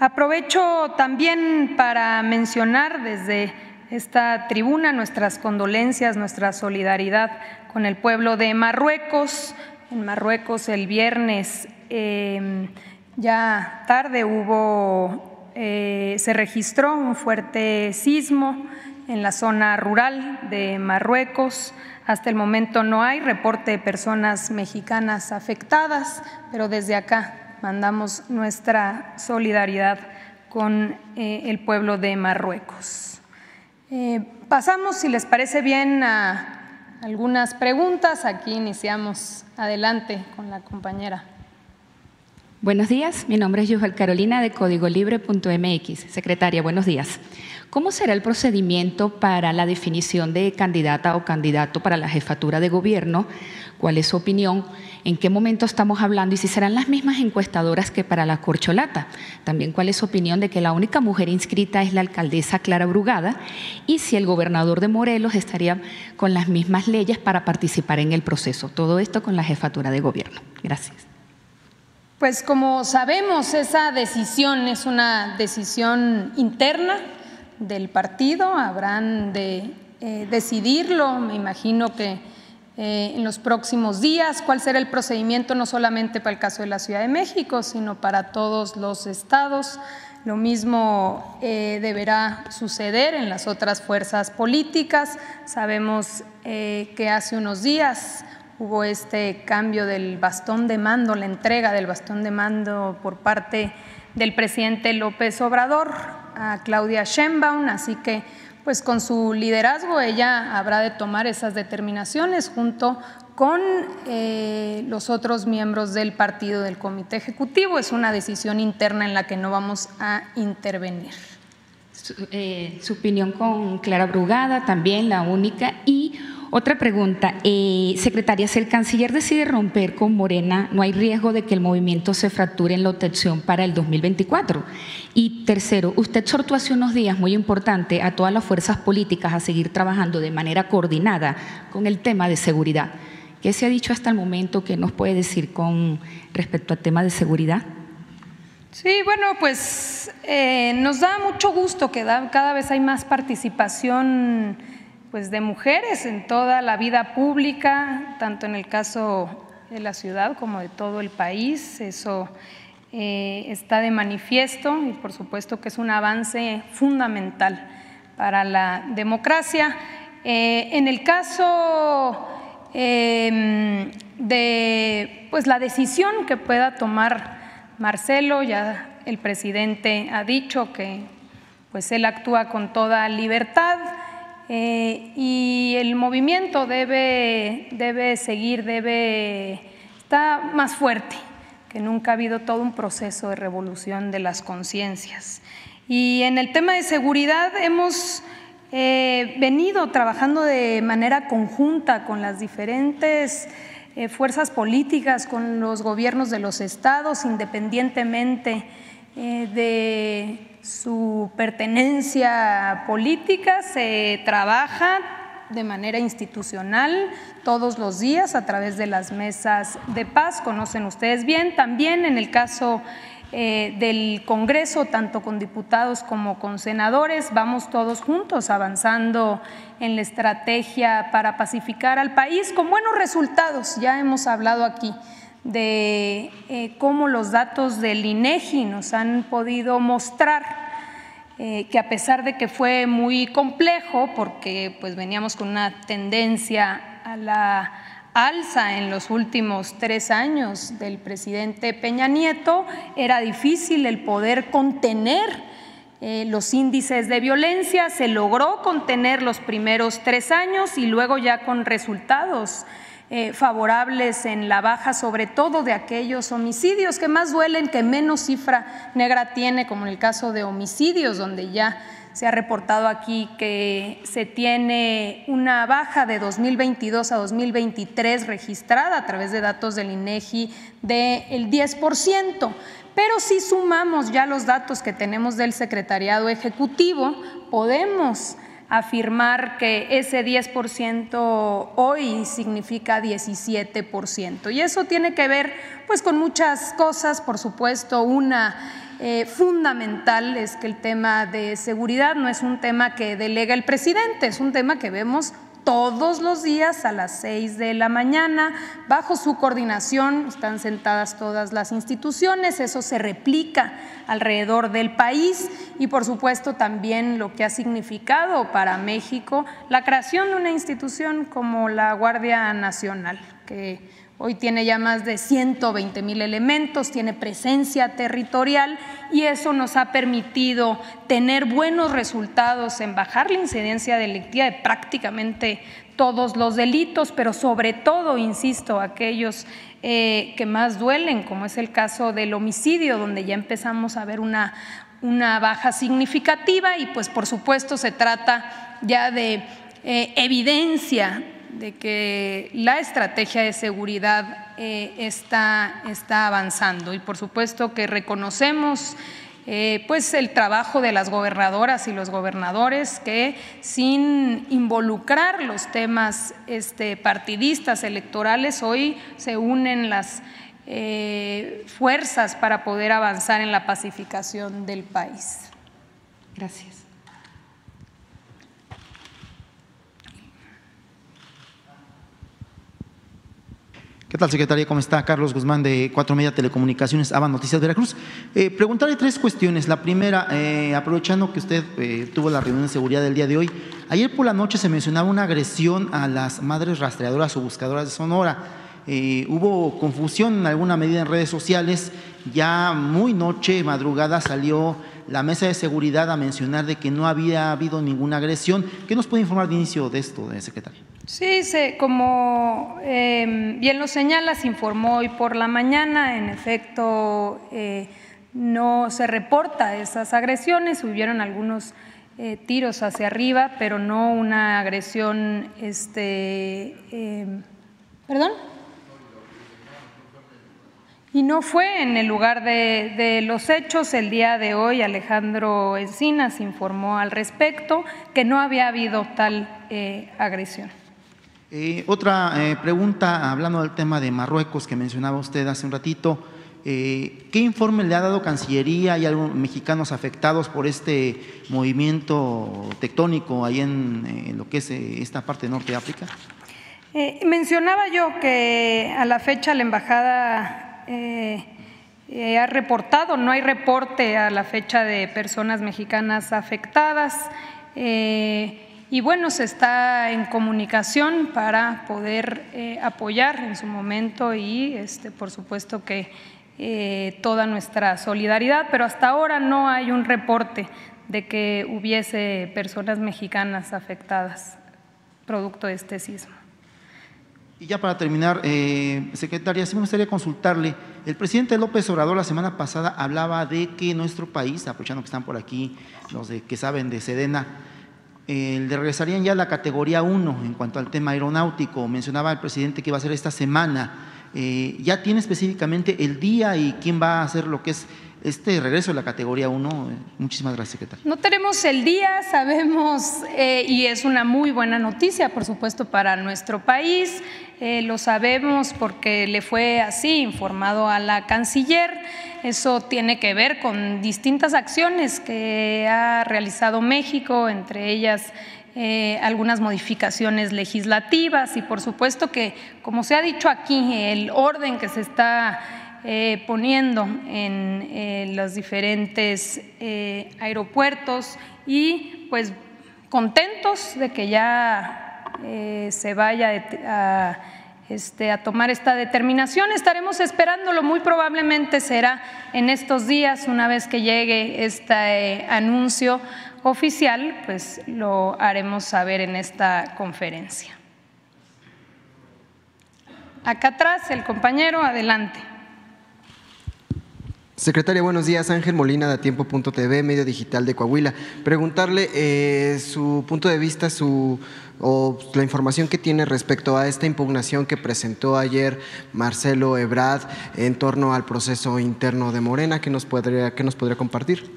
Aprovecho también para mencionar desde esta tribuna nuestras condolencias, nuestra solidaridad con el pueblo de Marruecos. En Marruecos el viernes em, ya tarde hubo, eh, se registró un fuerte sismo en la zona rural de Marruecos. Hasta el momento no hay reporte de personas mexicanas afectadas, pero desde acá mandamos nuestra solidaridad con eh, el pueblo de Marruecos. Eh, pasamos, si les parece bien, a algunas preguntas. Aquí iniciamos adelante con la compañera. Buenos días, mi nombre es Yujel Carolina de códigolibre.mx. Secretaria, buenos días. ¿Cómo será el procedimiento para la definición de candidata o candidato para la jefatura de gobierno? ¿Cuál es su opinión? ¿En qué momento estamos hablando? Y si serán las mismas encuestadoras que para la corcholata. También cuál es su opinión de que la única mujer inscrita es la alcaldesa Clara Brugada y si el gobernador de Morelos estaría con las mismas leyes para participar en el proceso. Todo esto con la jefatura de gobierno. Gracias. Pues como sabemos, esa decisión es una decisión interna del partido, habrán de eh, decidirlo, me imagino que eh, en los próximos días, cuál será el procedimiento no solamente para el caso de la Ciudad de México, sino para todos los estados. Lo mismo eh, deberá suceder en las otras fuerzas políticas. Sabemos que hace unos días hubo este cambio del bastón de mando, la entrega del bastón de mando por parte del presidente López Obrador a Claudia Sheinbaum, así que pues con su liderazgo ella habrá de tomar esas determinaciones junto con eh, los otros miembros del partido del comité ejecutivo. Es una decisión interna en la que no vamos a intervenir. Su, eh, su opinión con Clara Brugada, también la única. Y otra pregunta, eh, secretaria, si el canciller decide romper con Morena, ¿no hay riesgo de que el movimiento se fracture en la obtención para el 2024? Y tercero, usted exhortó hace unos días, muy importante, a todas las fuerzas políticas a seguir trabajando de manera coordinada con el tema de seguridad. ¿Qué se ha dicho hasta el momento? ¿Qué nos puede decir con respecto al tema de seguridad? Sí, bueno, pues eh, nos da mucho gusto que cada vez hay más participación pues, de mujeres en toda la vida pública, tanto en el caso de la ciudad como de todo el país. Eso eh, está de manifiesto y por supuesto que es un avance fundamental para la democracia. Eh, en el caso em, de pues, la decisión que pueda tomar Marcelo, ya el presidente ha dicho que pues él actúa con toda libertad eh, y el movimiento debe, debe seguir, debe está más fuerte, que nunca ha habido todo un proceso de revolución de las conciencias. Y en el tema de seguridad hemos eh, venido trabajando de manera conjunta con las diferentes eh, fuerzas políticas, con los gobiernos de los estados, independientemente eh, de su pertenencia política, se trabaja de manera institucional todos los días a través de las mesas de paz, conocen ustedes bien. También en el caso eh, del Congreso, tanto con diputados como con senadores. Vamos todos juntos avanzando en la estrategia para pacificar al país con buenos resultados. Ya hemos hablado aquí de eh, cómo los datos del INEGI nos han podido mostrar eh, que a pesar de que fue muy complejo, porque pues veníamos con una tendencia a la alza en los últimos tres años del presidente Peña Nieto, era difícil el poder contener eh, los índices de violencia, se logró contener los primeros tres años y luego ya con resultados eh, favorables en la baja, sobre todo de aquellos homicidios que más duelen, que menos cifra negra tiene, como en el caso de homicidios, donde ya se ha reportado aquí que se tiene una baja de 2022 a 2023 registrada a través de datos del INEGI del 10%. Pero si sumamos ya los datos que tenemos del Secretariado Ejecutivo, podemos afirmar que ese 10% hoy significa 17%. Y eso tiene que ver pues con muchas cosas, por supuesto, una eh, fundamental es que el tema de seguridad no es un tema que delega el presidente, es un tema que vemos todos los días a las seis de la mañana. Bajo su coordinación están sentadas todas las instituciones, eso se replica alrededor del país y por supuesto también lo que ha significado para México la creación de una institución como la Guardia Nacional, que Hoy tiene ya más de 120 mil elementos, tiene presencia territorial y eso nos ha permitido tener buenos resultados en bajar la incidencia delictiva de prácticamente todos los delitos, pero sobre todo, insisto, aquellos eh, que más duelen, como es el caso del homicidio, donde ya empezamos a ver una, una baja significativa y pues por supuesto se trata ya de eh, evidencia de que la estrategia de seguridad eh, está, está, avanzando y por supuesto que reconocemos eh, pues el trabajo de las gobernadoras y los gobernadores que sin involucrar los temas este, partidistas electorales hoy se unen las eh, fuerzas para poder avanzar en la pacificación del país. Gracias. ¿Qué tal, secretaria? ¿Cómo está? Carlos Guzmán de Cuatro Media Telecomunicaciones, ABA Noticias Veracruz. Eh, preguntarle tres cuestiones. La primera, eh, aprovechando que usted eh, tuvo la reunión de seguridad del día de hoy, ayer por la noche se mencionaba una agresión a las madres rastreadoras o buscadoras de Sonora. hubo confusión en alguna medida en redes sociales. Ya muy noche, madrugada, salió la mesa de seguridad a mencionar de que no había habido ninguna agresión. ¿Qué nos puede informar de inicio de esto, secretaria? Sí, como em, bien lo señala, se informó hoy por la mañana, en efecto eh, no se reporta esas agresiones, hubieron algunos eh, tiros hacia arriba, pero no una agresión, este, em, perdón. Y no fue en el lugar de, de, los hechos. El día de hoy Alejandro Encinas informó al respecto que no había habido tal eh, agresión. Eh, otra eh, pregunta, hablando del tema de Marruecos que mencionaba usted hace un ratito, Eh, ¿Qué informe le ha dado Cancillería? ¿Hay algunos mexicanos afectados por este movimiento tectónico ahí en, lo que es eh, esta parte norte de África? Eh, mencionaba yo que a la fecha la embajada ha reportado, no hay reporte a la fecha de personas mexicanas afectadas. Y bueno, se está en comunicación para poder apoyar en su momento y este, por supuesto que eh, toda nuestra solidaridad, pero hasta ahora no hay un reporte de que hubiese personas mexicanas afectadas producto de este sismo. Y ya para terminar, eh, secretaria, sí me gustaría consultarle. El presidente López Obrador la semana pasada hablaba de que nuestro país, aprovechando que están por aquí los que saben de Sedena, eh, le regresarían ya a la categoría 1 en cuanto al tema aeronáutico. Mencionaba el presidente que iba a ser esta semana eh, ya tiene específicamente el día y quién va a hacer lo que es este regreso de la categoría 1. Muchísimas gracias, secretario. No tenemos el día, sabemos, eh, y es una muy buena noticia, por supuesto, para nuestro país. Eh, lo sabemos porque le fue así informado a la canciller. Eso tiene que ver con distintas acciones que ha realizado México, entre ellas eh, algunas modificaciones legislativas y por supuesto que, como se ha dicho aquí, el orden que se está eh, poniendo en eh, los diferentes aeropuertos y pues contentos de que ya se vaya a, este, a tomar esta determinación. Estaremos esperándolo, muy probablemente será en estos días, una vez que llegue este anuncio oficial, pues lo haremos saber en esta conferencia. Acá atrás, el compañero, adelante. Secretaria, buenos días. Ángel Molina de Tiempo.tv, medio digital de Coahuila. Preguntarle eh, su punto de vista, su o la información que tiene respecto a esta impugnación que presentó ayer Marcelo Ebrard en torno al proceso interno de Morena, que nos podría, que nos podría compartir?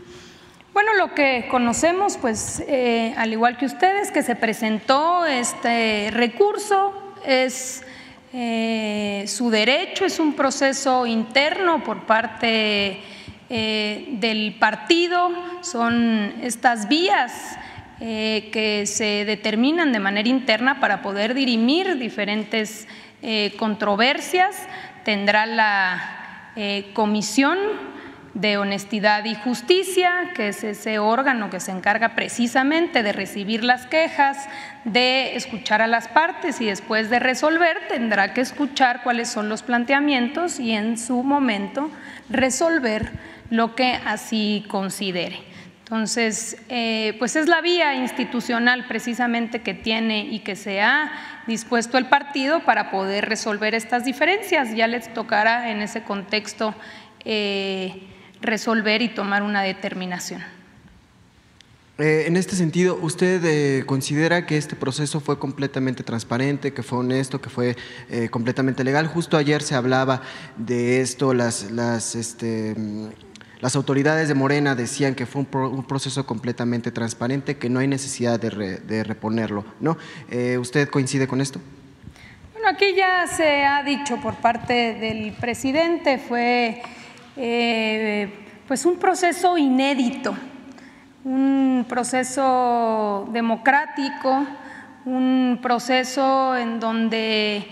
Bueno, lo que conocemos, pues, eh, al igual que ustedes, que se presentó este recurso, es eh, su derecho, es un proceso interno por parte eh, del partido, son estas vías que se determinan de manera interna para poder dirimir diferentes controversias, tendrá la comisión de Honestidad y Justicia, que es ese órgano que se encarga precisamente de recibir las quejas, de escuchar a las partes y después de resolver tendrá que escuchar cuáles son los planteamientos y en su momento resolver lo que así considere. Entonces, eh, pues es la vía institucional precisamente que tiene y que se ha dispuesto el partido para poder resolver estas diferencias. Ya les tocará en ese contexto eh, resolver y tomar una determinación. Eh, en este sentido, ¿usted eh, considera que este proceso fue completamente transparente, que fue honesto, que fue eh, completamente legal? Justo ayer se hablaba de esto, las, las, este, las autoridades de Morena decían que fue un, proceso completamente transparente, que no hay necesidad de, de reponerlo. ¿no? ¿Usted coincide con esto? Bueno, aquí ya se ha dicho por parte del presidente, fue eh, pues un proceso inédito, un proceso democrático, un proceso en donde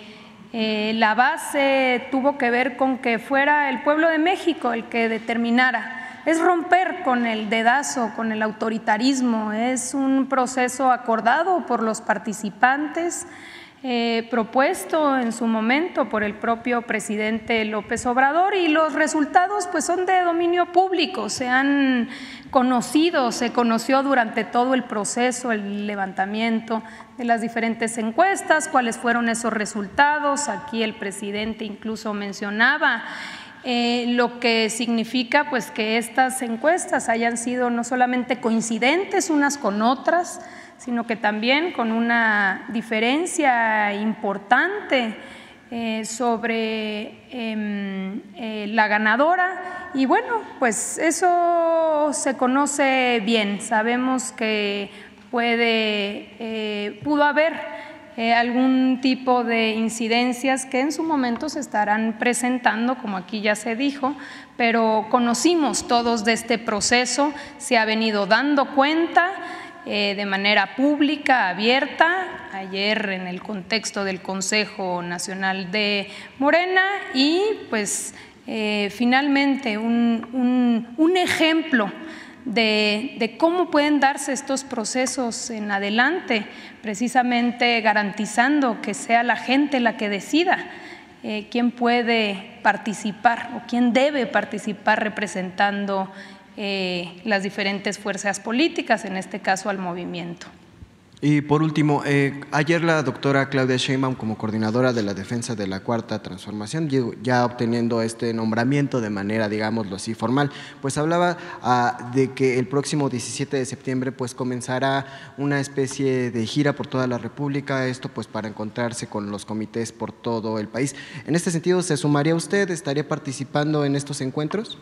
eh, la base tuvo que ver con que fuera el pueblo de México el que determinara. Es romper con el dedazo, con el autoritarismo, es un proceso acordado por los participantes, eh, propuesto en su momento por el propio presidente López Obrador y los resultados pues son de dominio público, se han conocido, se conoció durante todo el proceso, el levantamiento de las diferentes encuestas, cuáles fueron esos resultados, aquí el presidente incluso mencionaba eh, lo que significa pues que estas encuestas hayan sido no solamente coincidentes unas con otras, sino que también con una diferencia importante eh, sobre em, eh, la ganadora. Y bueno, pues eso se conoce bien. Sabemos que puede, eh, pudo haber algún tipo de incidencias que en su momento se estarán presentando, como aquí ya se dijo, pero conocimos todos de este proceso, se ha venido dando cuenta eh, de manera pública, abierta, ayer en el contexto del Consejo Nacional de Morena y pues eh, finalmente un, un ejemplo de, cómo pueden darse estos procesos en adelante, precisamente garantizando que sea la gente la que decida eh, quién puede participar o quién debe participar representando eh, las diferentes fuerzas políticas, en este caso al movimiento. Y por último, eh, ayer la doctora Claudia Sheinbaum, como coordinadora de la defensa de la Cuarta Transformación, ya obteniendo este nombramiento de manera, digámoslo así, formal, pues hablaba ah, de que el próximo 17 de septiembre pues comenzará una especie de gira por toda la República, esto pues para encontrarse con los comités por todo el país. En este sentido, ¿se sumaría usted? ¿Estaría participando en estos encuentros?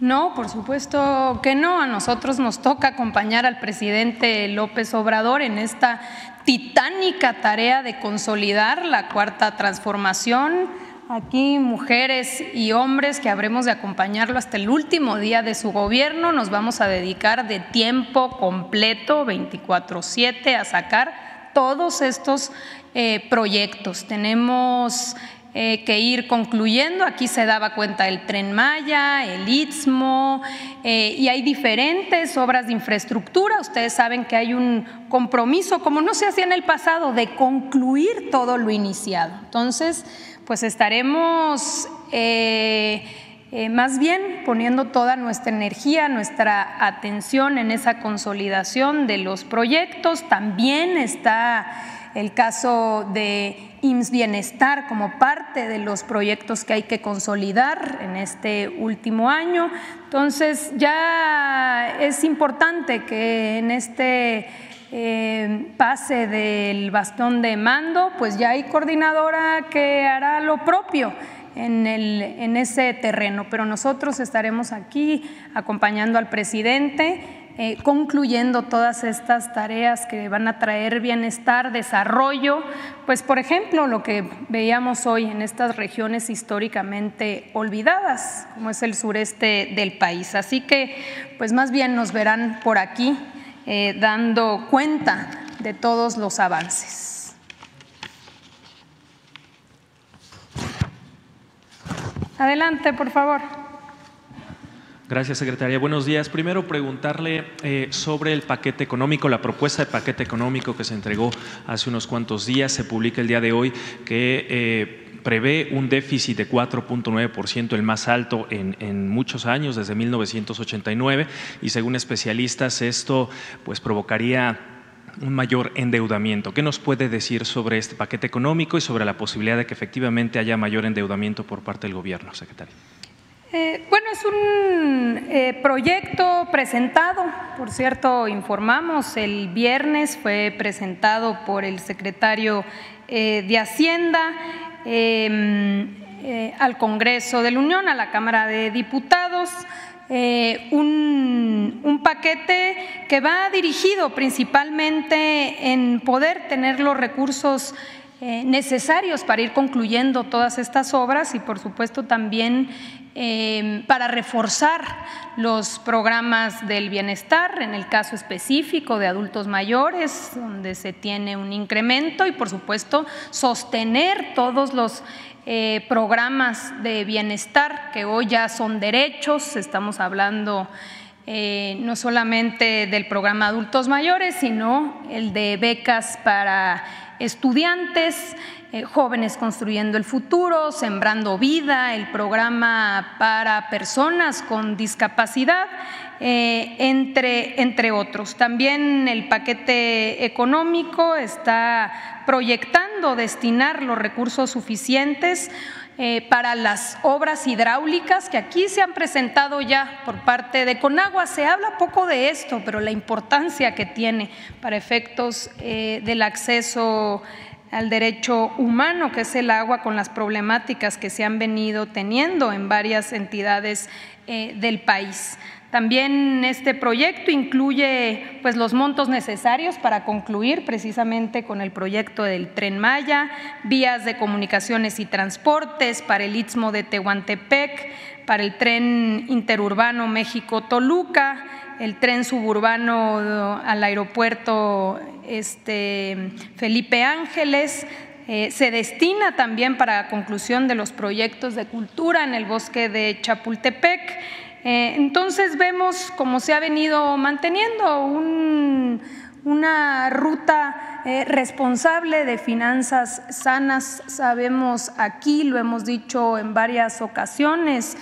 No, por supuesto que no. A nosotros nos toca acompañar al presidente López Obrador en esta titánica tarea de consolidar la cuarta transformación. Aquí mujeres y hombres que habremos de acompañarlo hasta el último día de su gobierno. Nos vamos a dedicar de tiempo completo, 24/7, a sacar todos estos eh, proyectos. Tenemos eh, que ir concluyendo. Aquí se daba cuenta el tren Maya, el Istmo, eh, y hay diferentes obras de infraestructura. Ustedes saben que hay un compromiso, como no se hacía en el pasado, de concluir todo lo iniciado. Entonces, pues estaremos... Eh, más bien poniendo toda nuestra energía, nuestra atención en esa consolidación de los proyectos. También está el caso de IMSS Bienestar como parte de los proyectos que hay que consolidar en este último año. Entonces ya es importante que en este eh, pase del bastón de mando, pues ya hay coordinadora que hará lo propio en, el, en ese terreno, pero nosotros estaremos aquí acompañando al presidente eh, concluyendo todas estas tareas que van a traer bienestar, desarrollo, pues por ejemplo lo que veíamos hoy en estas regiones históricamente olvidadas, como es el sureste del país. Así que pues más bien nos verán por aquí eh, dando cuenta de todos los avances. Adelante, por favor. Gracias, secretaria. Buenos días. Primero, preguntarle eh, sobre el paquete económico, la propuesta de paquete económico que se entregó hace unos cuantos días. Se publica el día de hoy que eh, prevé un déficit de 4.9%, el más alto en, en, muchos años, desde 1989, y según especialistas esto pues provocaría un mayor endeudamiento. ¿Qué nos puede decir sobre este paquete económico y sobre la posibilidad de que efectivamente haya mayor endeudamiento por parte del gobierno, secretaria? Eh, es un eh, proyecto presentado, por cierto, informamos, el viernes fue presentado por el secretario eh, de Hacienda em, al Congreso de la Unión, a la Cámara de Diputados. Un, paquete que va dirigido principalmente en poder tener los recursos necesarios para ir concluyendo todas estas obras y por supuesto también Em, para reforzar los programas del bienestar, en el caso específico de adultos mayores, donde se tiene un incremento y por supuesto sostener todos los eh, programas de bienestar que hoy ya son derechos, estamos hablando eh, no solamente del programa adultos mayores, sino el de becas para estudiantes, jóvenes Construyendo el Futuro, Sembrando Vida, el programa para personas con discapacidad, eh, entre, entre otros. También el paquete económico está proyectando destinar los recursos suficientes eh, para las obras hidráulicas que aquí se han presentado ya por parte de Conagua. Se habla poco de esto, pero la importancia que tiene para efectos del acceso al derecho humano, que es el agua, con las problemáticas que se han venido teniendo en varias entidades eh, del país. También este proyecto incluye pues, los montos necesarios para concluir precisamente con el proyecto del Tren Maya, vías de comunicaciones y transportes para el Istmo de Tehuantepec, para el tren interurbano México-Toluca, el tren suburbano al aeropuerto este, Felipe Ángeles, eh, se destina también para la conclusión de los proyectos de cultura en el bosque de Chapultepec eh, entonces vemos cómo se ha venido manteniendo una ruta eh, responsable de finanzas sanas. Sabemos aquí, lo hemos dicho en varias ocasiones,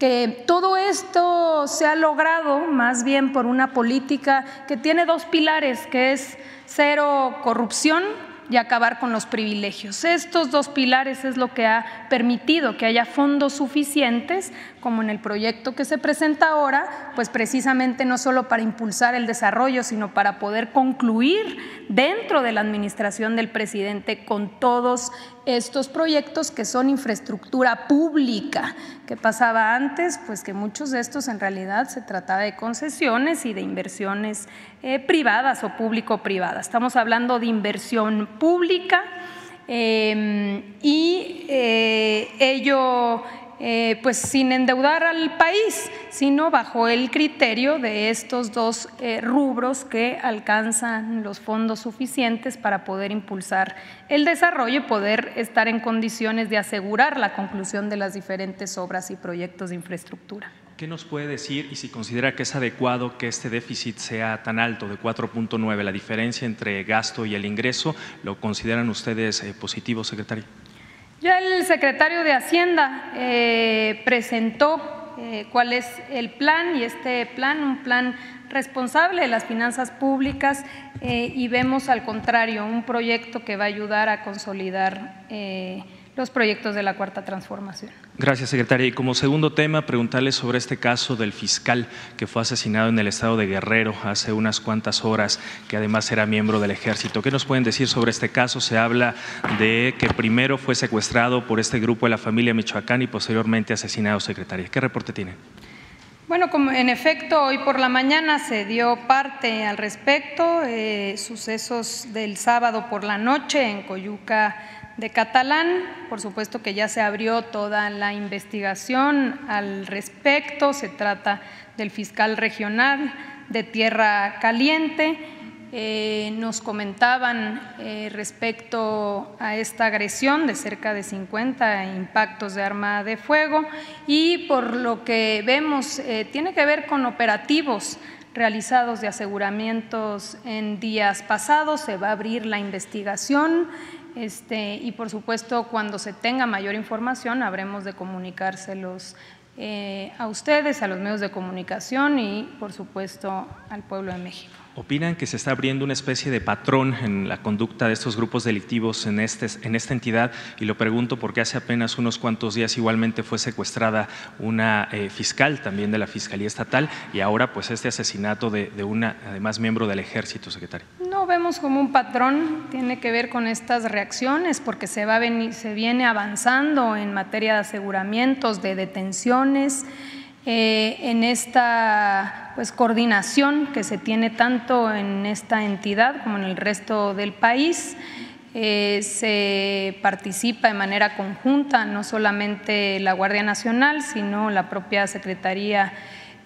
que todo esto se ha logrado más bien por una política que tiene dos pilares, que es cero corrupción y acabar con los privilegios. Estos dos pilares es lo que ha permitido que haya fondos suficientes, como en el proyecto que se presenta ahora, pues precisamente no solo para impulsar el desarrollo, sino para poder concluir dentro de la administración del presidente con todos estos proyectos que son infraestructura pública. ¿Qué pasaba antes? Pues que muchos de estos en realidad se trataba de concesiones y de inversiones eh, privadas o público-privadas. Estamos hablando de inversión pública em, y eh, ello eh, pues sin endeudar al país, sino bajo el criterio de estos dos eh, rubros que alcanzan los fondos suficientes para poder impulsar el desarrollo y poder estar en condiciones de asegurar la conclusión de las diferentes obras y proyectos de infraestructura. ¿Qué nos puede decir y si considera que es adecuado que este déficit sea tan alto de 4.9, la diferencia entre gasto y el ingreso? ¿Lo consideran ustedes eh, positivo, secretario? Ya el secretario de Hacienda eh, presentó eh, cuál es el plan y este plan, un plan responsable de las finanzas públicas y vemos al contrario un proyecto que va a ayudar a consolidar los proyectos de la Cuarta Transformación. Gracias, secretaria. Y como segundo tema, preguntarle sobre este caso del fiscal que fue asesinado en el estado de Guerrero hace unas cuantas horas, que además era miembro del ejército. ¿Qué nos pueden decir sobre este caso? Se habla de que primero fue secuestrado por este grupo de la familia Michoacán y posteriormente asesinado, secretaria. ¿Qué reporte tiene? Bueno, como en efecto hoy por la mañana se dio parte al respecto, eh, sucesos del sábado por la noche en Coyuca de Catalán. Por supuesto que ya se abrió toda la investigación al respecto. Se trata del fiscal regional de Tierra Caliente. Eh, nos comentaban eh, respecto a esta agresión de cerca de 50 impactos de arma de fuego y por lo que vemos eh, tiene que ver con operativos realizados de aseguramientos en días pasados. Se va a abrir la investigación. Este, y por supuesto, cuando se tenga mayor información, habremos de comunicárselos eh, a ustedes, a los medios de comunicación y, por supuesto, al pueblo de México. ¿Opinan que se está abriendo una especie de patrón en la conducta de estos grupos delictivos en, este, en esta entidad? Y lo pregunto porque hace apenas unos cuantos días igualmente fue secuestrada una eh, fiscal también de la Fiscalía Estatal y ahora pues este asesinato de, de, una, además miembro del Ejército, secretario. No vemos como un patrón, tiene que ver con estas reacciones porque se, va venir, se viene avanzando en materia de aseguramientos, de detenciones. Eh, en esta pues, coordinación que se tiene tanto en esta entidad como en el resto del país. Eh, se participa de manera conjunta, no solamente la Guardia Nacional, sino la propia Secretaría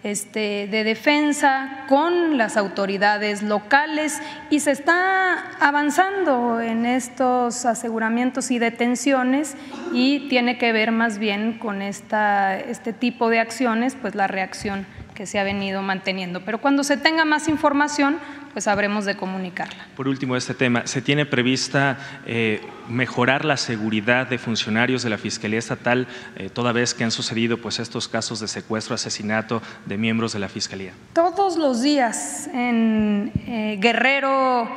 este, de defensa con las autoridades locales y se está avanzando en estos aseguramientos y detenciones y tiene que ver más bien con esta, este tipo de acciones, pues la reacción que se ha venido manteniendo. Pero cuando se tenga más información, pues habremos de comunicarla. Por último, este tema, ¿se tiene prevista eh, mejorar la seguridad de funcionarios de la Fiscalía Estatal eh, toda vez que han sucedido pues, estos casos de secuestro, asesinato de miembros de la Fiscalía? Todos los días en eh, Guerrero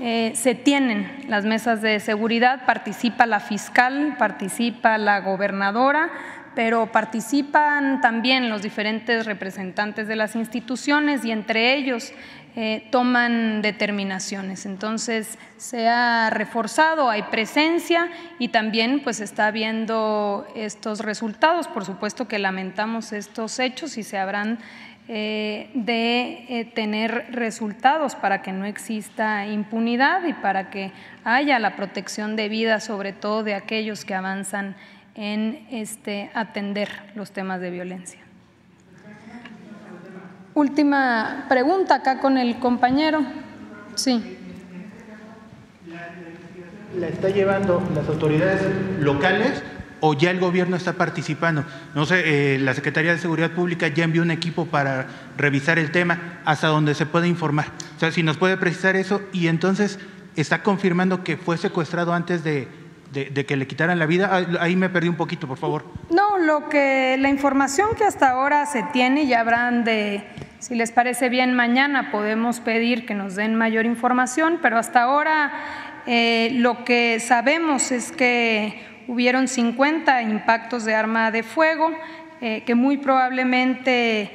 se tienen las mesas de seguridad, participa la fiscal, participa la gobernadora, pero participan también los diferentes representantes de las instituciones y entre ellos eh, toman determinaciones. Entonces se ha reforzado, hay presencia y también pues está viendo estos resultados. Por supuesto que lamentamos estos hechos y se habrán eh, de eh, tener resultados para que no exista impunidad y para que haya la protección de vida, sobre todo de aquellos que avanzan en este, atender los temas de violencia. Última pregunta acá con el compañero. Sí. ¿La está llevando las autoridades locales o ya el gobierno está participando? No sé, eh, la Secretaría de Seguridad Pública ya envió un equipo para revisar el tema hasta donde se puede informar. O sea, si nos puede precisar eso y entonces está confirmando que fue secuestrado antes de, de, que le quitaran la vida? Ah, ahí me perdí un poquito, por favor. No, lo que la información que hasta ahora se tiene ya habrán de, si les parece bien, mañana podemos pedir que nos den mayor información, pero hasta ahora eh, lo que sabemos es que hubieron 50 impactos de arma de fuego, eh, que muy probablemente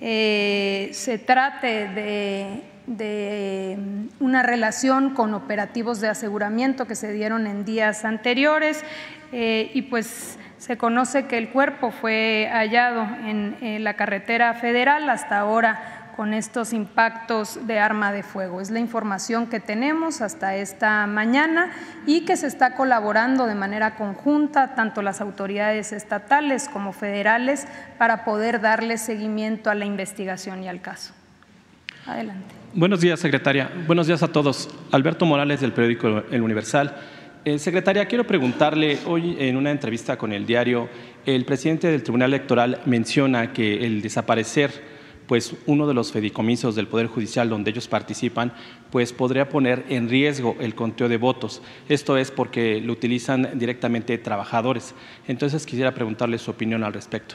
eh, se trate de de mm, una relación con operativos de aseguramiento que se dieron en días anteriores eh, y pues se conoce que el cuerpo fue hallado en, la carretera federal hasta ahora con estos impactos de arma de fuego. Es la información que tenemos hasta esta mañana y que se está colaborando de manera conjunta, tanto las autoridades estatales como federales, para poder darle seguimiento a la investigación y al caso. Adelante. Buenos días, secretaria. Buenos días a todos. Alberto Morales, del periódico El Universal. Eh, secretaria, quiero preguntarle, hoy en una entrevista con el diario, el presidente del Tribunal Electoral menciona que el desaparecer pues uno de los fedicomisos del Poder Judicial donde ellos participan, pues podría poner en riesgo el conteo de votos. Esto es porque lo utilizan directamente trabajadores. Entonces quisiera preguntarle su opinión al respecto.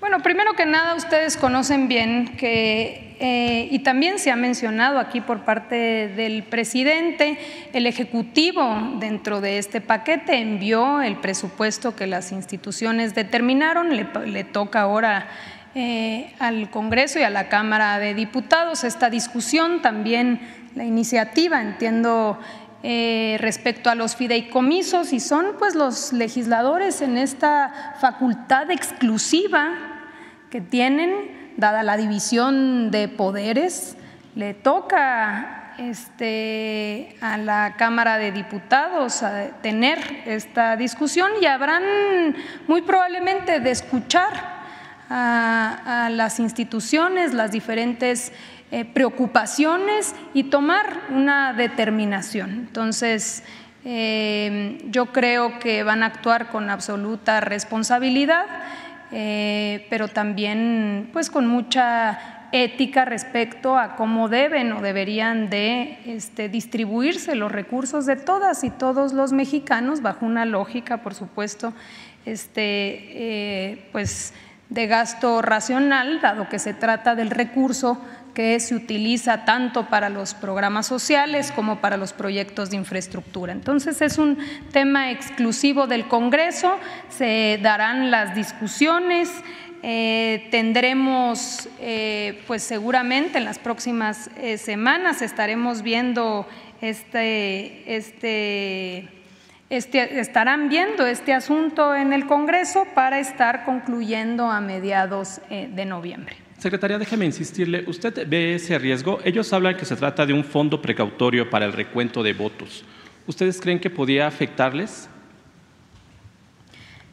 Bueno, primero que nada, ustedes conocen bien que, eh, y también se ha mencionado aquí por parte del presidente, el Ejecutivo dentro de este paquete envió el presupuesto que las instituciones determinaron, le, toca ahora eh, al Congreso y a la Cámara de Diputados esta discusión, también la iniciativa, entiendo, eh, respecto a los fideicomisos y son pues los legisladores en esta facultad exclusiva que tienen, dada la división de poderes, le toca este, a la Cámara de Diputados tener esta discusión y habrán muy probablemente de escuchar a, las instituciones, las diferentes eh, preocupaciones y tomar una determinación. Entonces, eh, yo creo que van a actuar con absoluta responsabilidad eh, pero también pues con mucha ética respecto a cómo deben o deberían de este, distribuirse los recursos de todas y todos los mexicanos bajo una lógica, por supuesto, este, eh, pues de gasto racional, dado que se trata del recurso que se utiliza tanto para los programas sociales como para los proyectos de infraestructura. Entonces es un tema exclusivo del Congreso, se darán las discusiones, eh, tendremos, eh, pues seguramente en las próximas eh, semanas estaremos viendo este, este, este, estarán viendo este asunto en el Congreso para estar concluyendo a mediados de noviembre. Secretaría, déjeme insistirle, ¿usted ve ese riesgo? Ellos hablan que se trata de un fondo precautorio para el recuento de votos. ¿Ustedes creen que podía afectarles?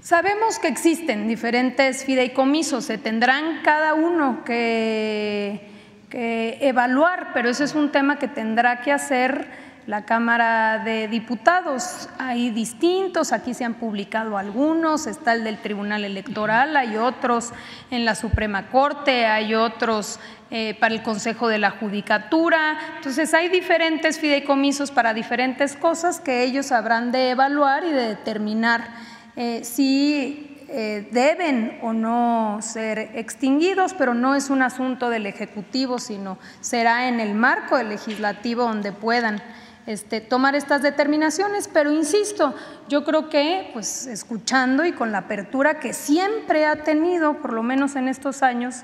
Sabemos que existen diferentes fideicomisos, se tendrán cada uno que, que evaluar, pero ese es un tema que tendrá que hacer la Cámara de Diputados. Hay distintos, aquí se han publicado algunos, está el del Tribunal Electoral, hay otros en la Suprema Corte, hay otros eh, para el Consejo de la Judicatura. Entonces hay diferentes fideicomisos para diferentes cosas que ellos habrán de evaluar y de determinar eh, si eh, deben o no ser extinguidos, pero no es un asunto del Ejecutivo, sino será en el marco del legislativo donde puedan este, tomar estas determinaciones, pero insisto, yo creo que pues escuchando y con la apertura que siempre ha tenido, por lo menos en estos años,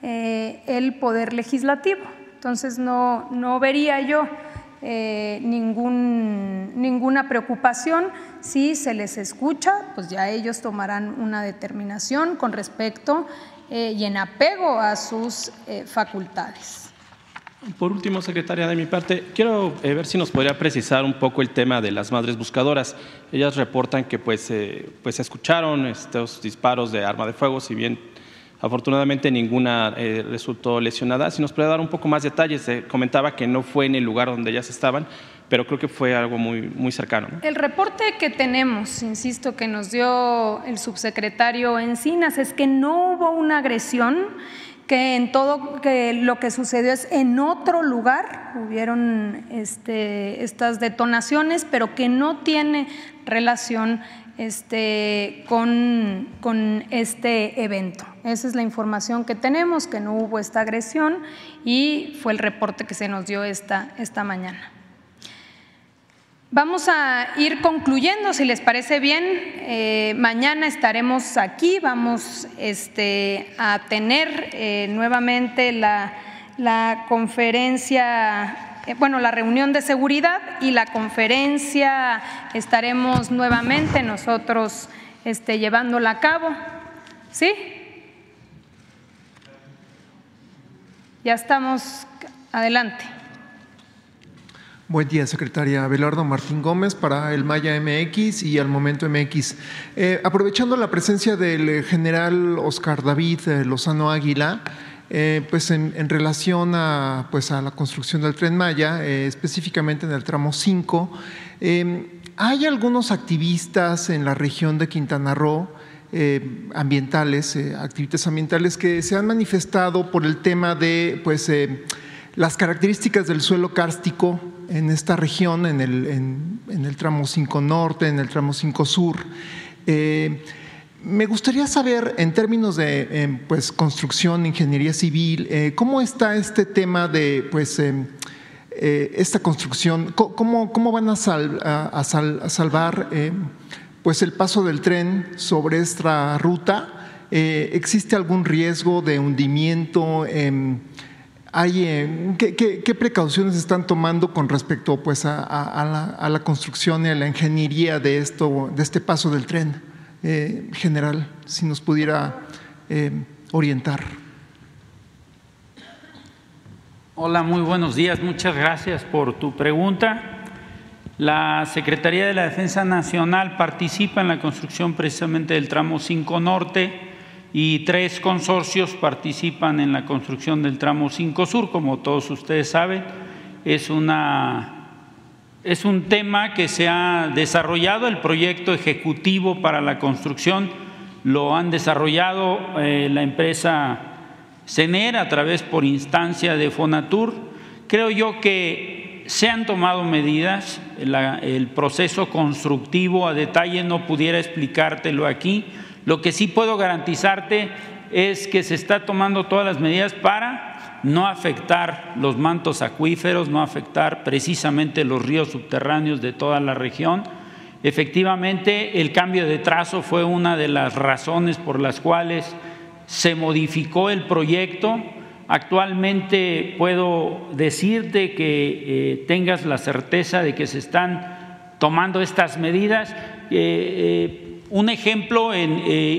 eh, el poder legislativo. Entonces no, no vería yo eh, ninguna preocupación. Si se les escucha, pues ya ellos tomarán una determinación con respecto eh, y en apego a sus facultades. Por último, secretaria, de mi parte, quiero eh, ver si nos podría precisar un poco el tema de las madres buscadoras. Ellas reportan que pues, eh, pues escucharon estos disparos de arma de fuego, si bien afortunadamente ninguna eh, resultó lesionada. Si nos puede dar un poco más detalles, comentaba que no fue en el lugar donde ellas estaban, pero creo que fue algo muy, muy cercano. El reporte que tenemos, insisto, que nos dio el subsecretario Encinas, es que no hubo una agresión que en todo que lo que sucedió es en otro lugar, hubieron este, estas detonaciones, pero que no tiene relación este, con, con, este evento. Esa es la información que tenemos, que no hubo esta agresión y fue el reporte que se nos dio esta, esta mañana. Vamos a ir concluyendo, si les parece bien. Eh, mañana estaremos aquí, vamos este, a tener eh, nuevamente la, conferencia, eh, bueno, la reunión de seguridad y la conferencia estaremos nuevamente nosotros este, llevándola a cabo. ¿Sí? Ya estamos adelante. Buen día, secretaria. Abelardo Martín Gómez para el Maya MX y al Momento MX. Eh, aprovechando la presencia del eh, general Oscar David eh, Lozano Águila, pues en, relación a, pues a la construcción del tren Maya, específicamente en el tramo 5, hay algunos activistas en la región de Quintana Roo ambientales, activistas ambientales que se han manifestado por el tema de pues, las características del suelo kárstico en esta región, en el, en, el tramo 5 norte, en el tramo 5 sur. Eh, me gustaría saber, en términos de eh, pues, construcción, ingeniería civil, eh, cómo está este tema de pues, esta construcción, cómo, cómo van a, a, salvar pues, el paso del tren sobre esta ruta. ¿Existe algún riesgo de hundimiento? Eh, ¿qué, precauciones están tomando con respecto pues, a, la, construcción y a la ingeniería de, esto, de este paso del tren eh, general? Si nos pudiera eh, orientar. Hola, muy buenos días. Muchas gracias por tu pregunta. La Secretaría de la Defensa Nacional participa en la construcción precisamente del tramo 5 Norte y tres consorcios participan en la construcción del tramo 5 Sur, como todos ustedes saben. Es, una, es un tema que se ha desarrollado, el proyecto ejecutivo para la construcción lo han desarrollado eh, la empresa CENER a través por instancia de Fonatur. Creo yo que se han tomado medidas, el proceso constructivo a detalle no pudiera explicártelo aquí, lo que sí puedo garantizarte es que se está tomando todas las medidas para no afectar los mantos acuíferos, no afectar precisamente los ríos subterráneos de toda la región. Efectivamente, el cambio de trazo fue una de las razones por las cuales se modificó el proyecto. Actualmente puedo decirte que eh, tengas la certeza de que se están tomando estas medidas. Eh, eh, un ejemplo eh,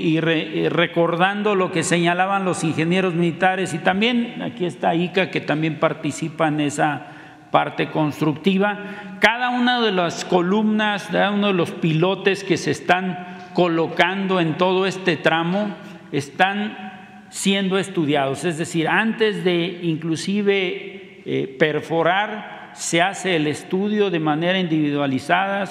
y eh, recordando lo que señalaban los ingenieros militares y también aquí está ICA que también participa en esa parte constructiva. Cada una de las columnas, cada uno de los pilotes que se están colocando en todo este tramo están siendo estudiados, es decir, antes de inclusive eh, perforar, se hace el estudio de manera individualizada,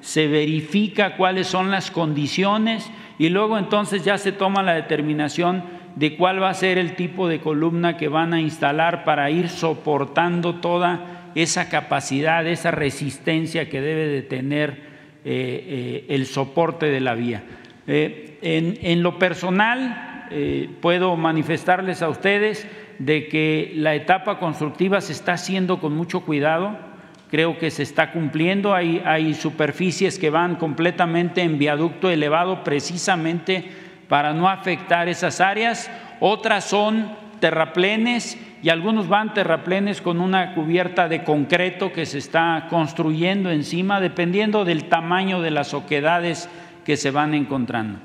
se verifica cuáles son las condiciones y luego entonces ya se toma la determinación de cuál va a ser el tipo de columna que van a instalar para ir soportando toda esa capacidad, esa resistencia que debe de tener eh, eh, el soporte de la vía. Eh, en, en, lo personal, puedo manifestarles a ustedes de que la etapa constructiva se está haciendo con mucho cuidado creo que se está cumpliendo. Hay, superficies que van completamente en viaducto elevado precisamente para no afectar esas áreas. Otras son terraplenes y algunos van terraplenes con una cubierta de concreto que se está construyendo encima, dependiendo del tamaño de las oquedades que se van encontrando.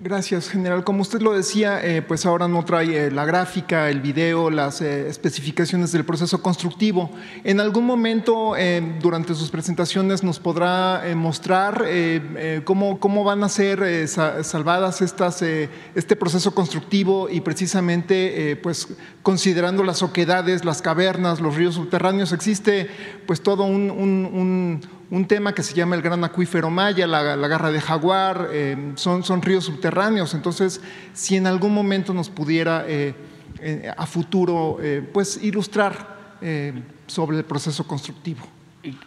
Eh, Gracias, general. Como usted lo decía, eh, pues ahora no trae eh, la gráfica, el video, las eh, especificaciones del proceso constructivo. En algún momento durante sus presentaciones nos podrá mostrar cómo, cómo, van a ser salvadas estas, este proceso constructivo y precisamente pues considerando las oquedades, las cavernas, los ríos subterráneos, existe pues todo un un tema que se llama el Gran Acuífero Maya, la, Garra de Jaguar, eh, son, son, ríos subterráneos. Entonces, si en algún momento nos pudiera eh, eh, a futuro pues ilustrar sobre el proceso constructivo.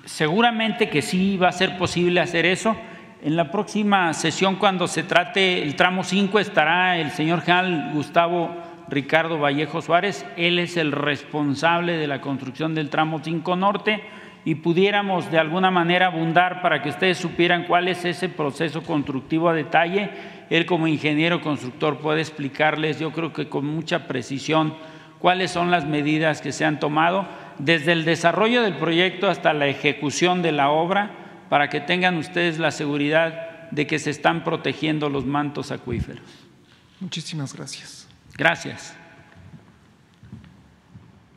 Seguramente que sí va a ser posible hacer eso. En la próxima sesión, cuando se trate el tramo 5, estará el señor general Gustavo Ricardo Vallejo Suárez. Él es el responsable de la construcción del tramo 5 norte y pudiéramos de alguna manera abundar para que ustedes supieran cuál es ese proceso constructivo a detalle. Él como ingeniero constructor puede explicarles, yo creo que con mucha precisión, cuáles son las medidas que se han tomado desde el desarrollo del proyecto hasta la ejecución de la obra, para que tengan ustedes la seguridad de que se están protegiendo los mantos acuíferos. Muchísimas gracias. Gracias.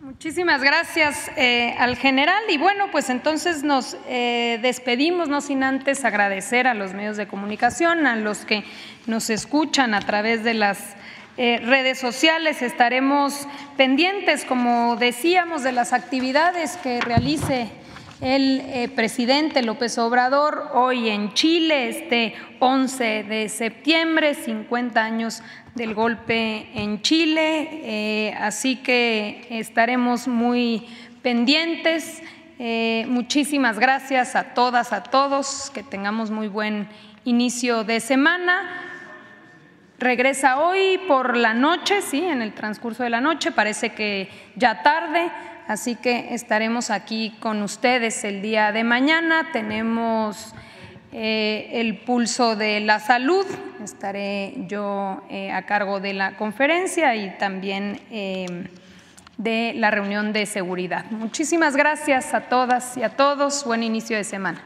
Muchísimas gracias eh, al general y bueno, pues entonces nos eh, despedimos, no sin antes agradecer a los medios de comunicación, a los que nos escuchan a través de las eh, redes sociales. Estaremos pendientes, como decíamos, de las actividades que realice el eh, presidente López Obrador hoy en Chile, este 11 de septiembre, 50 años del golpe en Chile, eh, así que estaremos muy pendientes. Eh, muchísimas gracias a todas, a todos, que tengamos muy buen inicio de semana. Regresa hoy por la noche, sí, en el transcurso de la noche, parece que ya tarde. Así que estaremos aquí con ustedes el día de mañana. Tenemos eh, el pulso de la salud. Estaré yo eh, a cargo de la conferencia y también eh, de la reunión de seguridad. Muchísimas gracias a todas y a todos. Buen inicio de semana.